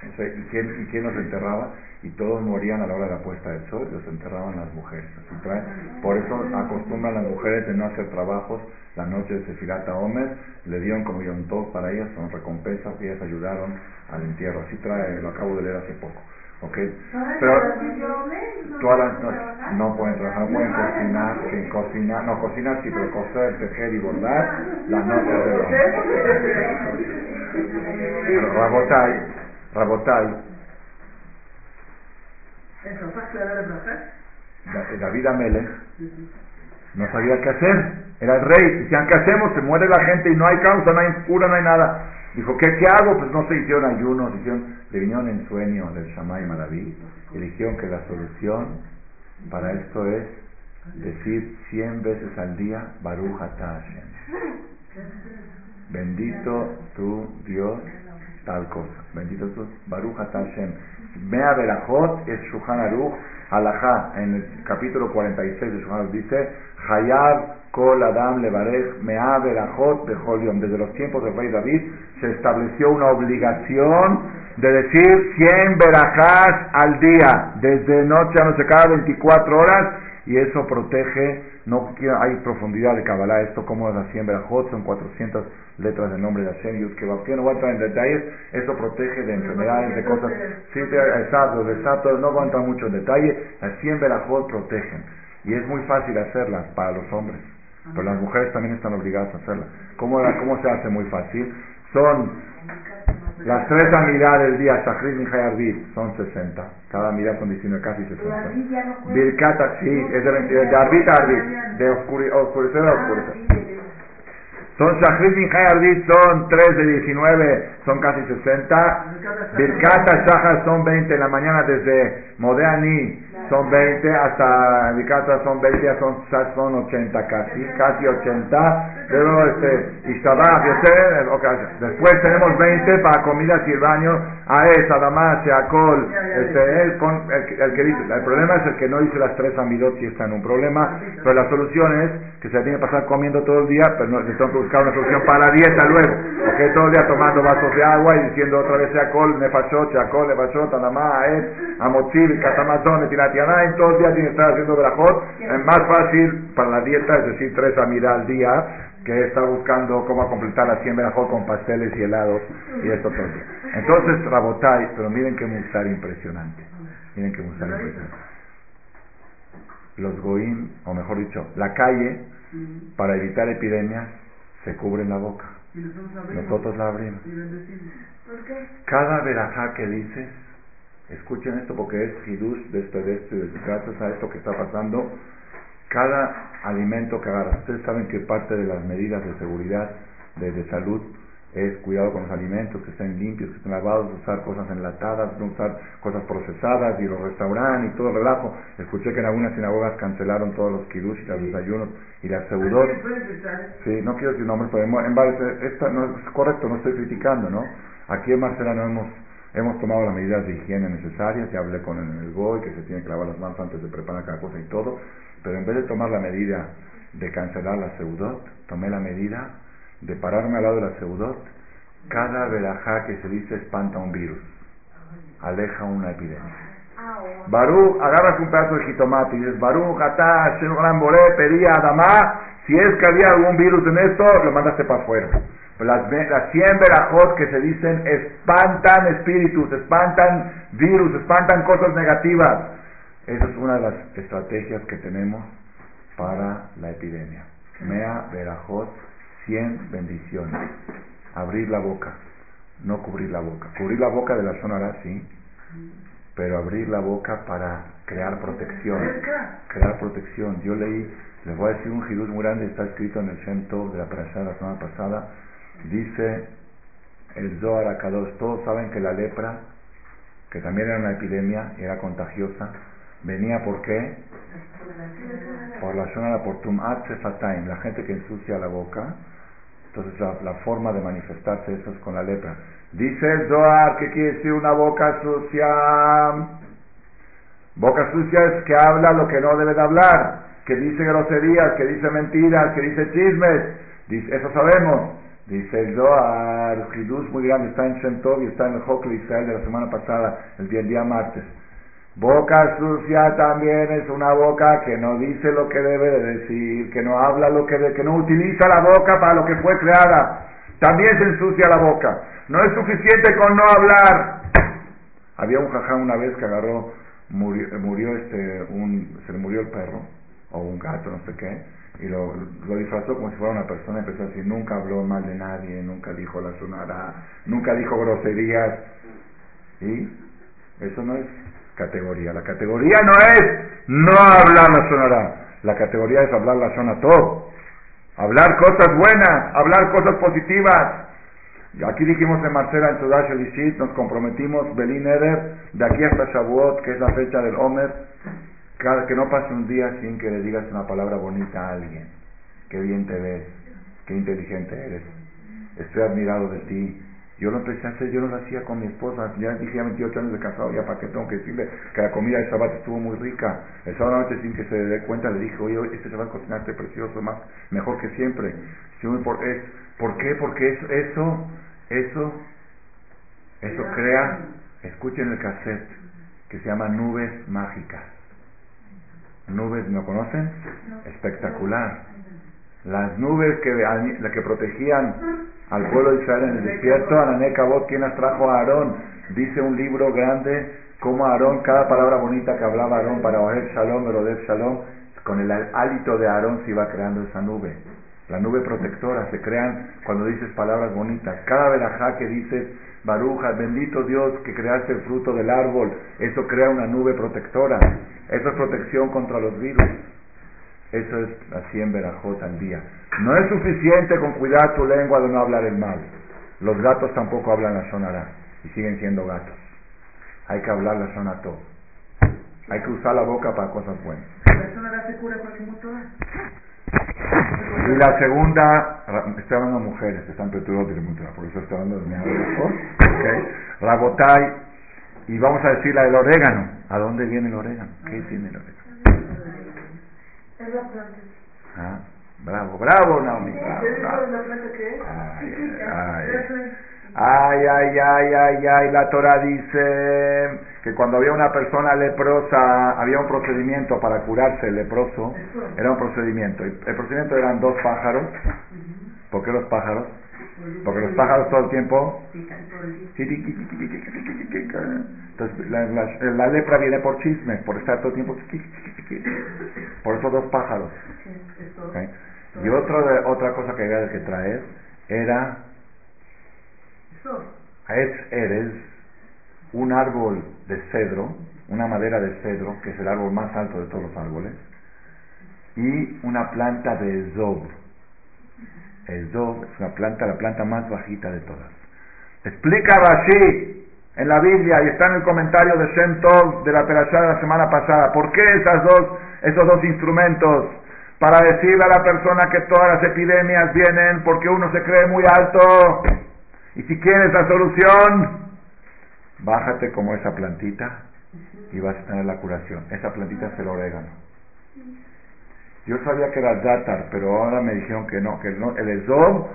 ¿Y quién, ¿Y quién los enterraba? Y todos morían a la hora de la puesta del sol, los enterraban las mujeres. Por eso acostumbran las mujeres de no hacer trabajos la noche de Sefirata Omer, le dieron como yontov para ellas, son recompensas y ellas ayudaron al entierro. Así trae, lo acabo de leer hace poco. ¿Ok? Pero todas las noches no pueden trabajar, no pueden cocinar, sin cocinar, no cocinar sí, pero coser, tejer y bordar las noches de Pero Rabotai, Rabotai, David Amele no sabía qué hacer, era el rey, decían, ¿qué hacemos? Se muere la gente y no hay causa, no hay cura, no hay nada. Dijo, ¿qué, qué hago? Pues no se hicieron ayunos, hicieron le vinieron en sueño del Shammai Maraví y dijeron que la solución para esto es decir cien veces al día Baruch Hashem. Bendito tu Dios, tal cosa. Bendito tu Baruch Hashem. Mea Berajot es Shuhan Aruch, Alajá, en el capítulo 46 de Shuhan dice, Hayab Kol Adam Levarech Mea Berajot Bejolion. Desde los tiempos del rey David se estableció una obligación de decir 100 verajás al día, desde noche a noche, cada 24 horas, y eso protege, no hay profundidad de Kabbalah, esto como es las 100 verajot, son 400 letras del nombre de Hashem, Yud que no voy a entrar en detalles, eso protege de enfermedades, de cosas, sí, exacto, exacto, no voy a entrar mucho en detalle, las 100 verajot protegen, y es muy fácil hacerlas para los hombres, pero las mujeres también están obligadas a hacerlas. ¿Cómo, cómo se hace muy fácil? Son las tres amidad del día, Shachrit, Mijay, Arbit, son 60. Cada amidad son 19, casi 60. Birkata, sí, es de, de Arbit a Arbit, de oscurecer a oscurecer. Son Shachrit Minjay Ardit son 3 de 19, son casi 60. Birkata Shachar son 20 en la mañana desde Modeani son 20 hasta Birkata son 20, son, son 80 casi, casi 80. Luego este, después tenemos 20 para comidas y el baño, Aes, Adamás, Sheakol, este, el, el, que dice, el problema es el que no dice las tres amidot y está en un problema, pero la solución es que se tiene que pasar comiendo todo el día, pero no, tengo que buscar una solución para la dieta luego, porque todo el día tomando vasos de agua y diciendo otra vez Sheakol, Nefashot, Sheakol, Nefashot, Adamá, Aes, Amotzil, Katamazón, Tinatianay, todo el día tiene que estar haciendo verajot, es más fácil para la dieta, es decir, tres amidas al día, que está buscando cómo completar la 100 mejor con pasteles y helados y esto todo. Entonces, Rabotai, pero miren qué musar impresionante. Miren qué musar impresionante. Los goim, o mejor dicho, la calle, para evitar epidemias, se cubren la boca. Nosotros la abrimos. Cada verajá que dices, escuchen esto porque es hidush de esto, de esto, gracias a esto que está pasando, cada alimento que agarras, ustedes saben que parte de las medidas de seguridad, de, salud, es cuidado con los alimentos, que estén limpios, que estén lavados, usar cosas enlatadas, no usar cosas procesadas, y los restaurantes y todo el relajo. Escuché que en algunas sinagogas cancelaron todos los kiddush y los desayunos y las seudot. Sí, no quiero decir nombres, pero en varios, esta no es correcto, no estoy criticando, ¿no? Aquí en Marcela no hemos Hemos tomado las medidas de higiene necesarias, ya hablé con el, el GOI que se tiene que lavar las manos antes de preparar cada cosa y todo, pero en vez de tomar la medida de cancelar la seudot, tomé la medida de pararme al lado de la seudot. Cada verajá que se dice espanta un virus, aleja una epidemia. Barú, agarras un pedazo de jitomate y dices, Barú, Gatá, Hashem, Boré, pedía Adamá, si es que había algún virus en esto, lo mandaste para afuera. Las, las 100 verajot que se dicen espantan espíritus, espantan virus, espantan cosas negativas. Esa es una de las estrategias que tenemos para la epidemia. Mea verajot, 100 bendiciones. Abrir la boca, no cubrir la boca. Cubrir la boca de la zona sí, pero abrir la boca para crear protección. Crear protección. Yo leí, les voy a decir un jiruz muy grande, está escrito en el centro de la de la semana pasada. Dice el Zohar Akadosh, todos saben que la lepra, que también era una epidemia, era contagiosa, Venía por qué? Por la zona de Portum Fataim, la gente que ensucia la boca. Entonces la, forma de manifestarse eso es con la lepra. Dice el Zohar, ¿qué quiere decir una boca sucia? Boca sucia es que habla lo que no debe de hablar, que dice groserías, que dice mentiras, que dice chismes. Eso sabemos. Dice el Zohar, Hidus muy grande, está en Shentov y está en el Hokle Israel de la semana pasada, el día, el día martes. Boca sucia también es una boca que no dice lo que debe de decir, que no habla lo que, de, que no utiliza la boca para lo que fue creada. También se ensucia la boca. No es suficiente con no hablar. Había un jajá una vez que agarró, murió, murió este, un, se le murió el perro, o un gato, no sé qué, y lo, lo disfrazó como si fuera una persona, empezó a decir, nunca habló mal de nadie, nunca dijo la sonara, nunca dijo groserías. ¿Y? Eso no es categoría. La categoría no es no hablar la sonará. La categoría es hablar la zona todo. Hablar cosas buenas, hablar cosas positivas. Aquí dijimos en Marcela, en Sudash nos comprometimos, Belín Eder, de aquí hasta Shavuot, que es la fecha del Homer, cada, que no pase un día sin que le digas una palabra bonita a alguien. Qué bien te ves, qué inteligente eres, estoy admirado de ti, yo lo empecé a hacer, yo no lo hacía con mi esposa, ya dije ya 28 años de casado, ya para qué tengo que decirle que la comida de Shabbat estuvo muy rica. El sábado noche sin que se dé cuenta le dije, oye, este Shabbat cocinaste precioso, más, mejor que siempre. ¿Por qué? Porque eso, eso, eso, eso crea, escuchen el cassette, que se llama Nubes Mágicas. Nubes, ¿no conocen? Espectacular. Las nubes que, que protegían al pueblo de Israel en el desierto, Anané Cabot, quien las trajo a Aarón, dice un libro grande, como Aarón, cada palabra bonita que hablaba Aarón para Oher Shalom, Merodef Shalom, con el hálito de Aarón se iba creando esa nube. La nube protectora se crean cuando dices palabras bonitas. Cada verajá que dices, Baruja, bendito Dios que creaste el fruto del árbol, eso crea una nube protectora. Eso es protección contra los virus. Eso es la 100 verajot al día. No es suficiente con cuidar tu lengua de no hablar el mal. Los gatos tampoco hablan la sonará y siguen siendo gatos. Hay que hablar la sonató. Hay que usar la boca para cosas buenas. ¿La sonará se cura con Y la segunda, estoy hablando de mujeres que están perturbadas de por eso estoy hablando de mi okay. Rabotai, y vamos a decir la del orégano. ¿A dónde viene el orégano? ¿Qué tiene el orégano? Es la planta. Ah, bravo, bravo, Naomi. Bravo, bravo. la planta qué es? Ay, ay, ay, ay, ay, ay, la Torah dice que cuando había una persona leprosa, había un procedimiento para curarse el leproso, era un procedimiento. El procedimiento eran dos pájaros. ¿Por qué los pájaros? Porque los pájaros todo el tiempo... Entonces la, lepra viene por chisme, por estar todo el tiempo... Por eso dos pájaros. Y otro otra cosa que había que traer era... Es eres un árbol de cedro, una madera de cedro, que es el árbol más alto de todos los árboles, y una planta de zob. El zob es una planta, la planta más bajita de todas. Explica Rashi en la Biblia y está en el comentario de Shem Tov de la perashá de la semana pasada. ¿Por qué esas dos, esos dos instrumentos? Para decirle a la persona que todas las epidemias vienen porque uno se cree muy alto. Y si quieres la solución, bájate como esa plantita y vas a tener la curación. Esa plantita es el orégano. Yo sabía que era dátar, pero ahora me dijeron que no, que el ezob,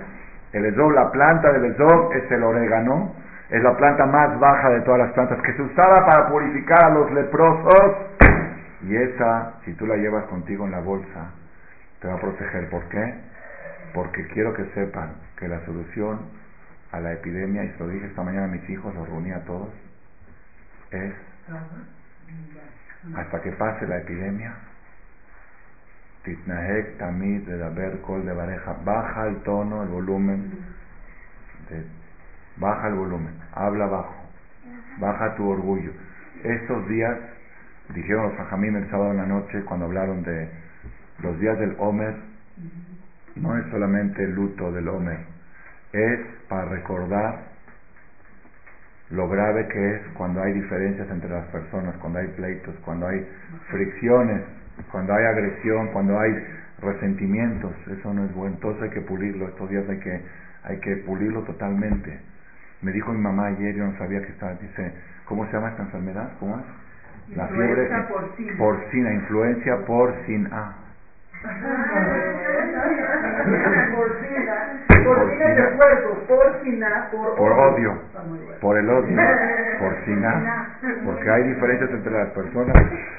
el ezob, la planta del ezob es el orégano, es la planta más baja de todas las plantas que se usaba para purificar a los leprosos. Y esa, si tú la llevas contigo en la bolsa, te va a proteger. ¿Por qué? Porque quiero que sepan que la solución a la epidemia, y se lo dije esta mañana a mis hijos, los reuní a todos, es hasta que pase la epidemia, Titnahek Tamid de Daber Kol de Bareja, baja el tono, el volumen, baja el volumen, habla bajo, baja tu orgullo. Estos días, dijeron los Fajamim el sábado en la noche, cuando hablaron de los días del Homer, no es solamente el luto del Homer, es para recordar lo grave que es cuando hay diferencias entre las personas, cuando hay pleitos, cuando hay fricciones, cuando hay agresión, cuando hay resentimientos, eso no es bueno, entonces hay que pulirlo, estos días hay que, hay que pulirlo totalmente. Me dijo mi mamá ayer, yo no sabía que estaba, dice, ¿cómo se llama esta enfermedad? ¿Cómo es? La fiebre porcina. porcina, influencia porcina. Porcina de cuerpo, porcina, por, por odio. Por el odio. [LAUGHS] Porcina. Porque hay diferencias entre las personas.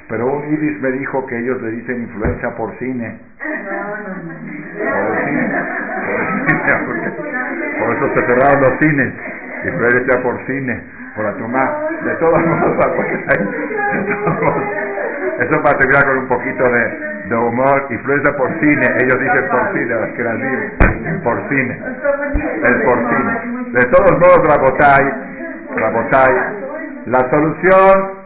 Pero un iris me dijo que ellos le dicen influencia porcine. Por eso se cerraron los cines. Influencia porcine. Por la toma. De todos modos, [LAUGHS] eso para terminar con un poquito de, de humor, influencia porcine, ellos dicen porcine, las que las por porcine, el porcine. De todos modos, la botay, la solución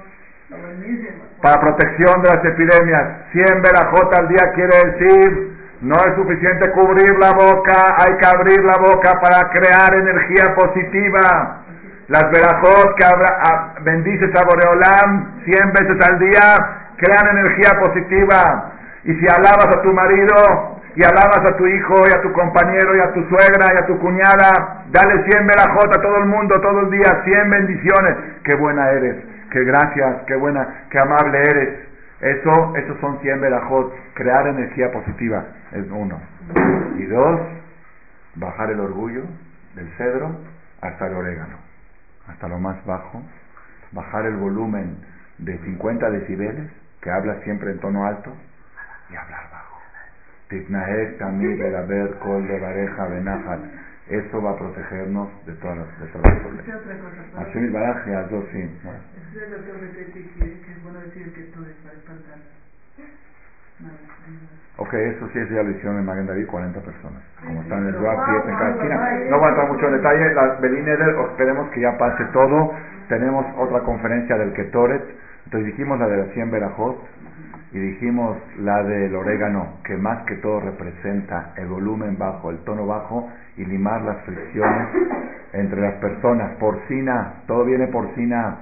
para protección de las epidemias, 100 verajot al día quiere decir, no es suficiente cubrir la boca, hay que abrir la boca para crear energía positiva. Las verajot que abra, bendices a Boreolam 100 veces al día, crean energía positiva. Y si alabas a tu marido, y alabas a tu hijo, y a tu compañero, y a tu suegra, y a tu cuñada, dale 100 verajot a todo el mundo, todo el día, 100 bendiciones. Qué buena eres, qué gracias, qué buena, qué amable eres. Eso, esos son 100 verajot. Crear energía positiva es uno. Y dos, bajar el orgullo del cedro hasta el orégano, hasta lo más bajo. Bajar el volumen de 50 decibeles, que habla siempre en tono alto, y hablar bajo. Titnaek tamid el haber kol de bareja benajat. Eso va a protegernos de todas las, de todas las problemas. Hashem Baraj y Azor sí. Es el doctor Betete que es bueno decir que todo es para espantar. Ok, eso sí, eso ya lo hicieron en Magen David 40 personas. Como están en el Rock, 7 en cada esquina. No voy a entrar mucho en detalle. La Belineder, esperemos que ya pase todo. Tenemos otra conferencia del Ketoret. Entonces dijimos la de las 100 Berajot y dijimos la del orégano, que más que todo representa el volumen bajo, el tono bajo y limar las fricciones entre las personas. Porcina, todo viene porcina,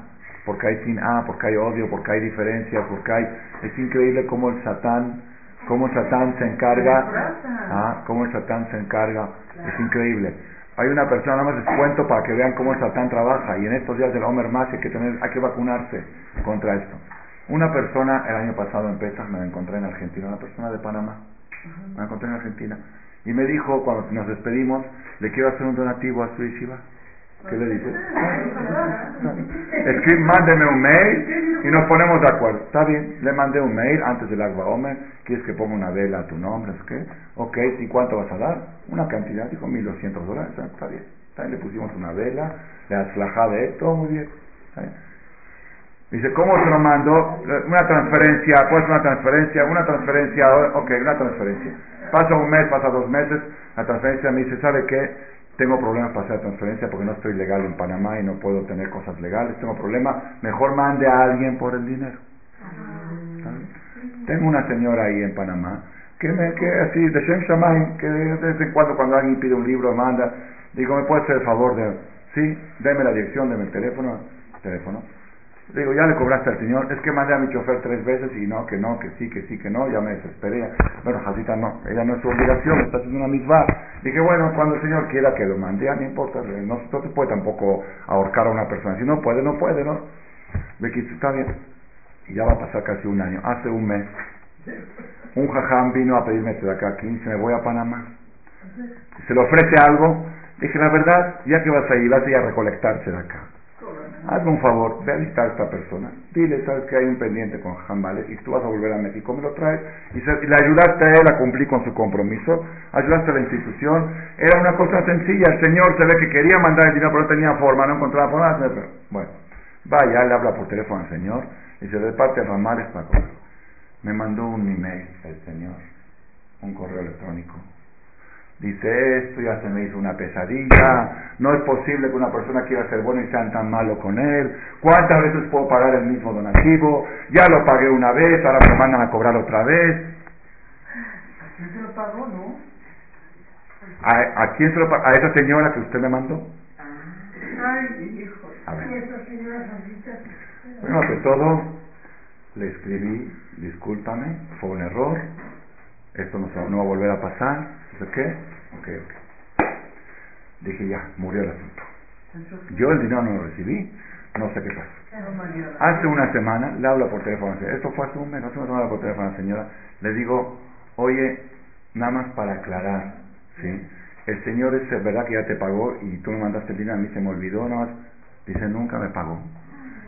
porque hay sin A, porque hay odio, porque hay diferencias, porque hay... Es increíble cómo el Satán, cómo el Satán se encarga, ah, cómo el Satán se encarga, es increíble. Hay una persona, nada más les cuento para que vean cómo el Satán trabaja, y en estos días del Homer más hay que, tener, hay que vacunarse contra esto. Una persona, el año pasado en Pesach, me la encontré en Argentina, una persona de Panamá, me la encontré en Argentina, y me dijo, cuando nos despedimos, le quiero hacer un donativo a su yeshiva. ¿Qué le dice? Escribe, mándeme un mail y nos ponemos de acuerdo. Está bien, le mandé un mail antes del Agua Omer. ¿Quieres que ponga una vela a tu nombre? ¿Es qué? Ok, ¿y cuánto vas a dar? Una cantidad, dijo 1200 dólares. Está bien. Está bien, le pusimos una vela, le aslajá de todo muy bien. Dice, ¿cómo se lo mando? Una transferencia, pues una transferencia, una transferencia, ok, una transferencia. Pasa un mes, pasa dos meses, la transferencia me dice, ¿sabe qué? Tengo problemas para hacer transferencia porque no estoy legal en Panamá y no puedo tener cosas legales. Tengo problemas. Mejor mande a alguien por el dinero. Tengo una señora ahí en Panamá que me que así de Shem Shamayim que de vez en cuando cuando alguien pide un libro manda digo me puede hacer el favor de sí deme la dirección deme el teléfono teléfono digo, ya le cobraste al señor, es que mandé a mi chofer tres veces y no, que no, que sí, que sí, que no, ya me desesperé. Bueno, Jacita no, ella no es su obligación, está haciendo una misma. Dije, bueno, cuando el señor quiera que lo mande, ya no importa, no, no se puede tampoco ahorcar a una persona. Si no puede, no puede, ¿no? que está bien. Ya va a pasar casi un año. Hace un mes, un jajam vino a pedirme de acá aquí, se me voy a Panamá. Se le ofrece algo. Dije, la verdad, ya que vas a ir, vas a ir a recolectarse de acá hazme un favor, ve a visitar a esta persona, dile, sabes que hay un pendiente con Jambale y tú vas a volver a México, me lo traes, y, le ayudaste a él a cumplir con su compromiso, ayudaste a la institución, era una cosa sencilla, el Señor se ve que quería mandar el dinero, pero no tenía forma, no encontraba forma, bueno, vaya, le habla por teléfono al Señor, y dice, de parte de Ramales para Me mandó un email el Señor, un correo electrónico, Dice, esto ya se me hizo una pesadilla, no es posible que una persona quiera ser bueno y sea tan malo con él, ¿cuántas veces puedo pagar el mismo donativo? Ya lo pagué una vez, ahora me mandan a cobrar otra vez. ¿A quién se lo pagó, no? ¿A, quién se lo pagó? ¿A esa señora que usted me mandó? Ay, hijo. A ver. Bueno, de todo, le escribí, discúlpame, fue un error, esto no, no va a volver a pasar qué? Ok, ok. Dije ya, murió el asunto. Yo el dinero no lo recibí, no sé qué pasó. Hace una semana le hablo por teléfono, esto fue hace un mes, hace una semana por teléfono a la señora, le digo, oye, nada más para aclarar, ¿sí? El señor es verdad que ya te pagó y tú me mandaste el dinero, a mí se me olvidó, nada más, dice, nunca me pagó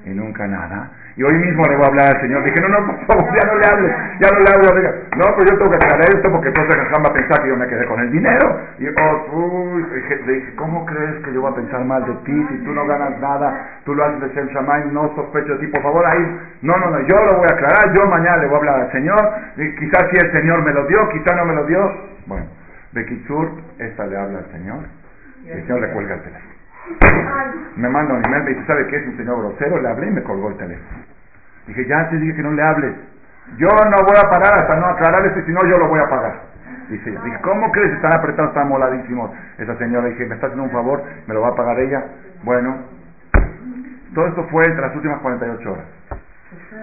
y nunca nada. Y hoy mismo le voy a hablar al Señor. Dije, no, no, por favor, ya no le hables, ya no le hables. Diga, no, pero yo tengo que aclarar esto porque entonces Hassan va a pensar que yo me quedé con el dinero. Y oh, uy, le dije, ¿cómo crees que yo voy a pensar mal de ti si tú no ganas nada? Tú lo haces de Shem Shammai, no sospecho de ti. Por favor, ahí, no, no, no, yo lo voy a aclarar. Yo mañana le voy a hablar al Señor. Y quizás si el Señor me lo dio, quizás no me lo dio. Bueno, de Kitsur, esta le habla al Señor. Y el Señor le cuelga el teléfono. Me manda un email, me dice, ¿sabe qué es un señor grosero? Le hablé y me colgó el teléfono. Dije, ya te dije que no le hables. Yo no voy a pagar hasta no aclarar esto, si no yo lo voy a pagar. Dice, dije, ¿cómo crees? Están apretados, están moladísimos. Esa señora, dije, ¿me está haciendo un favor? ¿Me lo va a pagar ella? Bueno, todo esto fue entre las últimas 48 horas.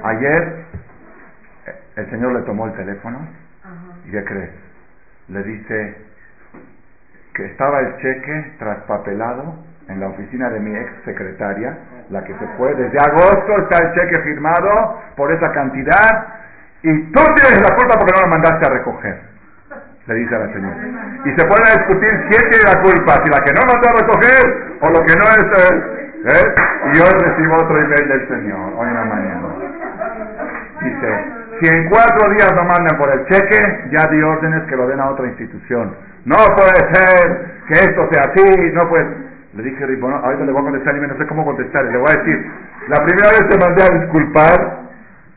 Ayer, el señor le tomó el teléfono y ¿qué crees? Le dice que estaba el cheque traspapelado en la oficina de mi ex secretaria, la que se fue. Desde agosto está el cheque firmado por esa cantidad y tú tienes la culpa porque no lo mandaste a recoger. Le dice a la señora. Y se puede discutir quién tiene la culpa, si la que no mandó a recoger o lo que no es él. ¿eh? Y hoy recibo otro email del Señor, hoy en la mañana. Dice, si en cuatro días no mandan por el cheque, ya di órdenes que lo den a otra institución. No puede ser que esto sea así, no puede... Le dije, bueno, ahorita le voy a contestar y no sé cómo contestar. Le voy a decir, la primera vez te mandé a disculpar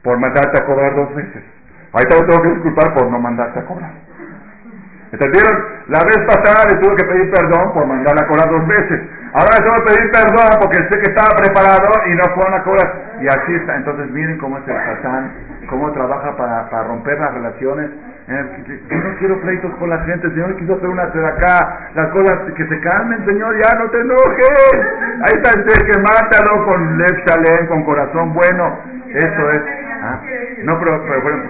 por mandarte a cobrar dos veces. Ahorita te tengo que disculpar por no mandarte a cobrar. ¿Entendieron? La vez pasada le tuve que pedir perdón por mandarla a cobrar dos veces. Ahora le tengo que pedir perdón porque sé que estaba preparado y no fueron a cobrar. Y así está. Entonces miren cómo es el Satán, cómo trabaja para, para romper las relaciones. Eh, yo no quiero pleitos con la gente. Señor quiso hacer una de acá. Las cosas que se calmen, Señor. Ya no te enojes. Ahí está el que mátalo con Lev con corazón bueno. Eso es. ¿ah? No, pero,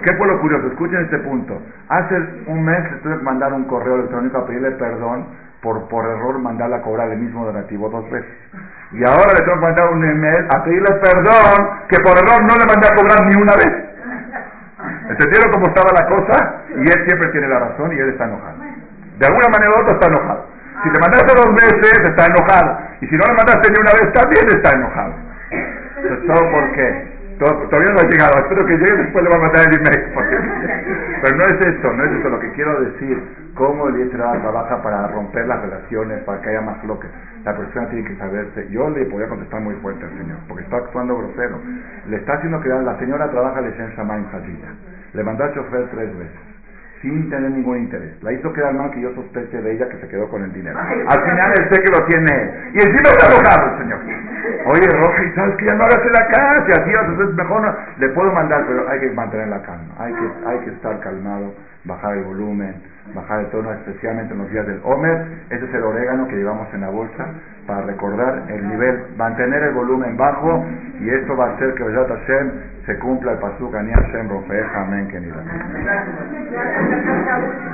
¿qué fue lo curioso? Escuchen este punto. Hace un mes le tuve que mandar un correo electrónico a pedirle perdón por, por error mandarle a cobrar el mismo donativo dos veces. Y ahora le tengo que mandar un email a pedirle perdón que por error no le mandé a cobrar ni una vez. ¿Entendieron cómo estaba la cosa? Y él siempre tiene la razón y él está enojado. De alguna manera u otra está enojado. Si le mandaste dos veces, está enojado. Y si no le mandaste ni una vez, también está enojado. ¿Todo por qué? Todavía no ha llegado, espero que llegue, después le voy a mandar el email. Pero no es esto, no es esto lo que quiero decir. Cómo el Yetzirah trabaja para romper las relaciones, para que haya más bloques. La persona tiene que saberse. Yo le podía contestar muy fuerte al señor, porque está actuando grosero. Le está haciendo que la señora trabaja de Shen Shamaim Hadida. Le mandó al chofer tres veces sin tener ningún interés. La hizo quedar mal que yo sospeche de ella que se quedó con el dinero. Al final él sé que lo tiene. Y encima está enojado el señor. Oye, Roja, ¿sabes que ya no hagas la casa? Si así es mejor no. Le puedo mandar, pero hay que mantener la calma. Hay que, hay que estar calmado, bajar el volumen, bajar el tono, especialmente en los días del Homer. Ese es el orégano que llevamos en la bolsa para recordar el nivel, mantener el volumen bajo y esto va a hacer que Besat Hashem se cumpla el pasuk Ani Hashem Rofeja Amén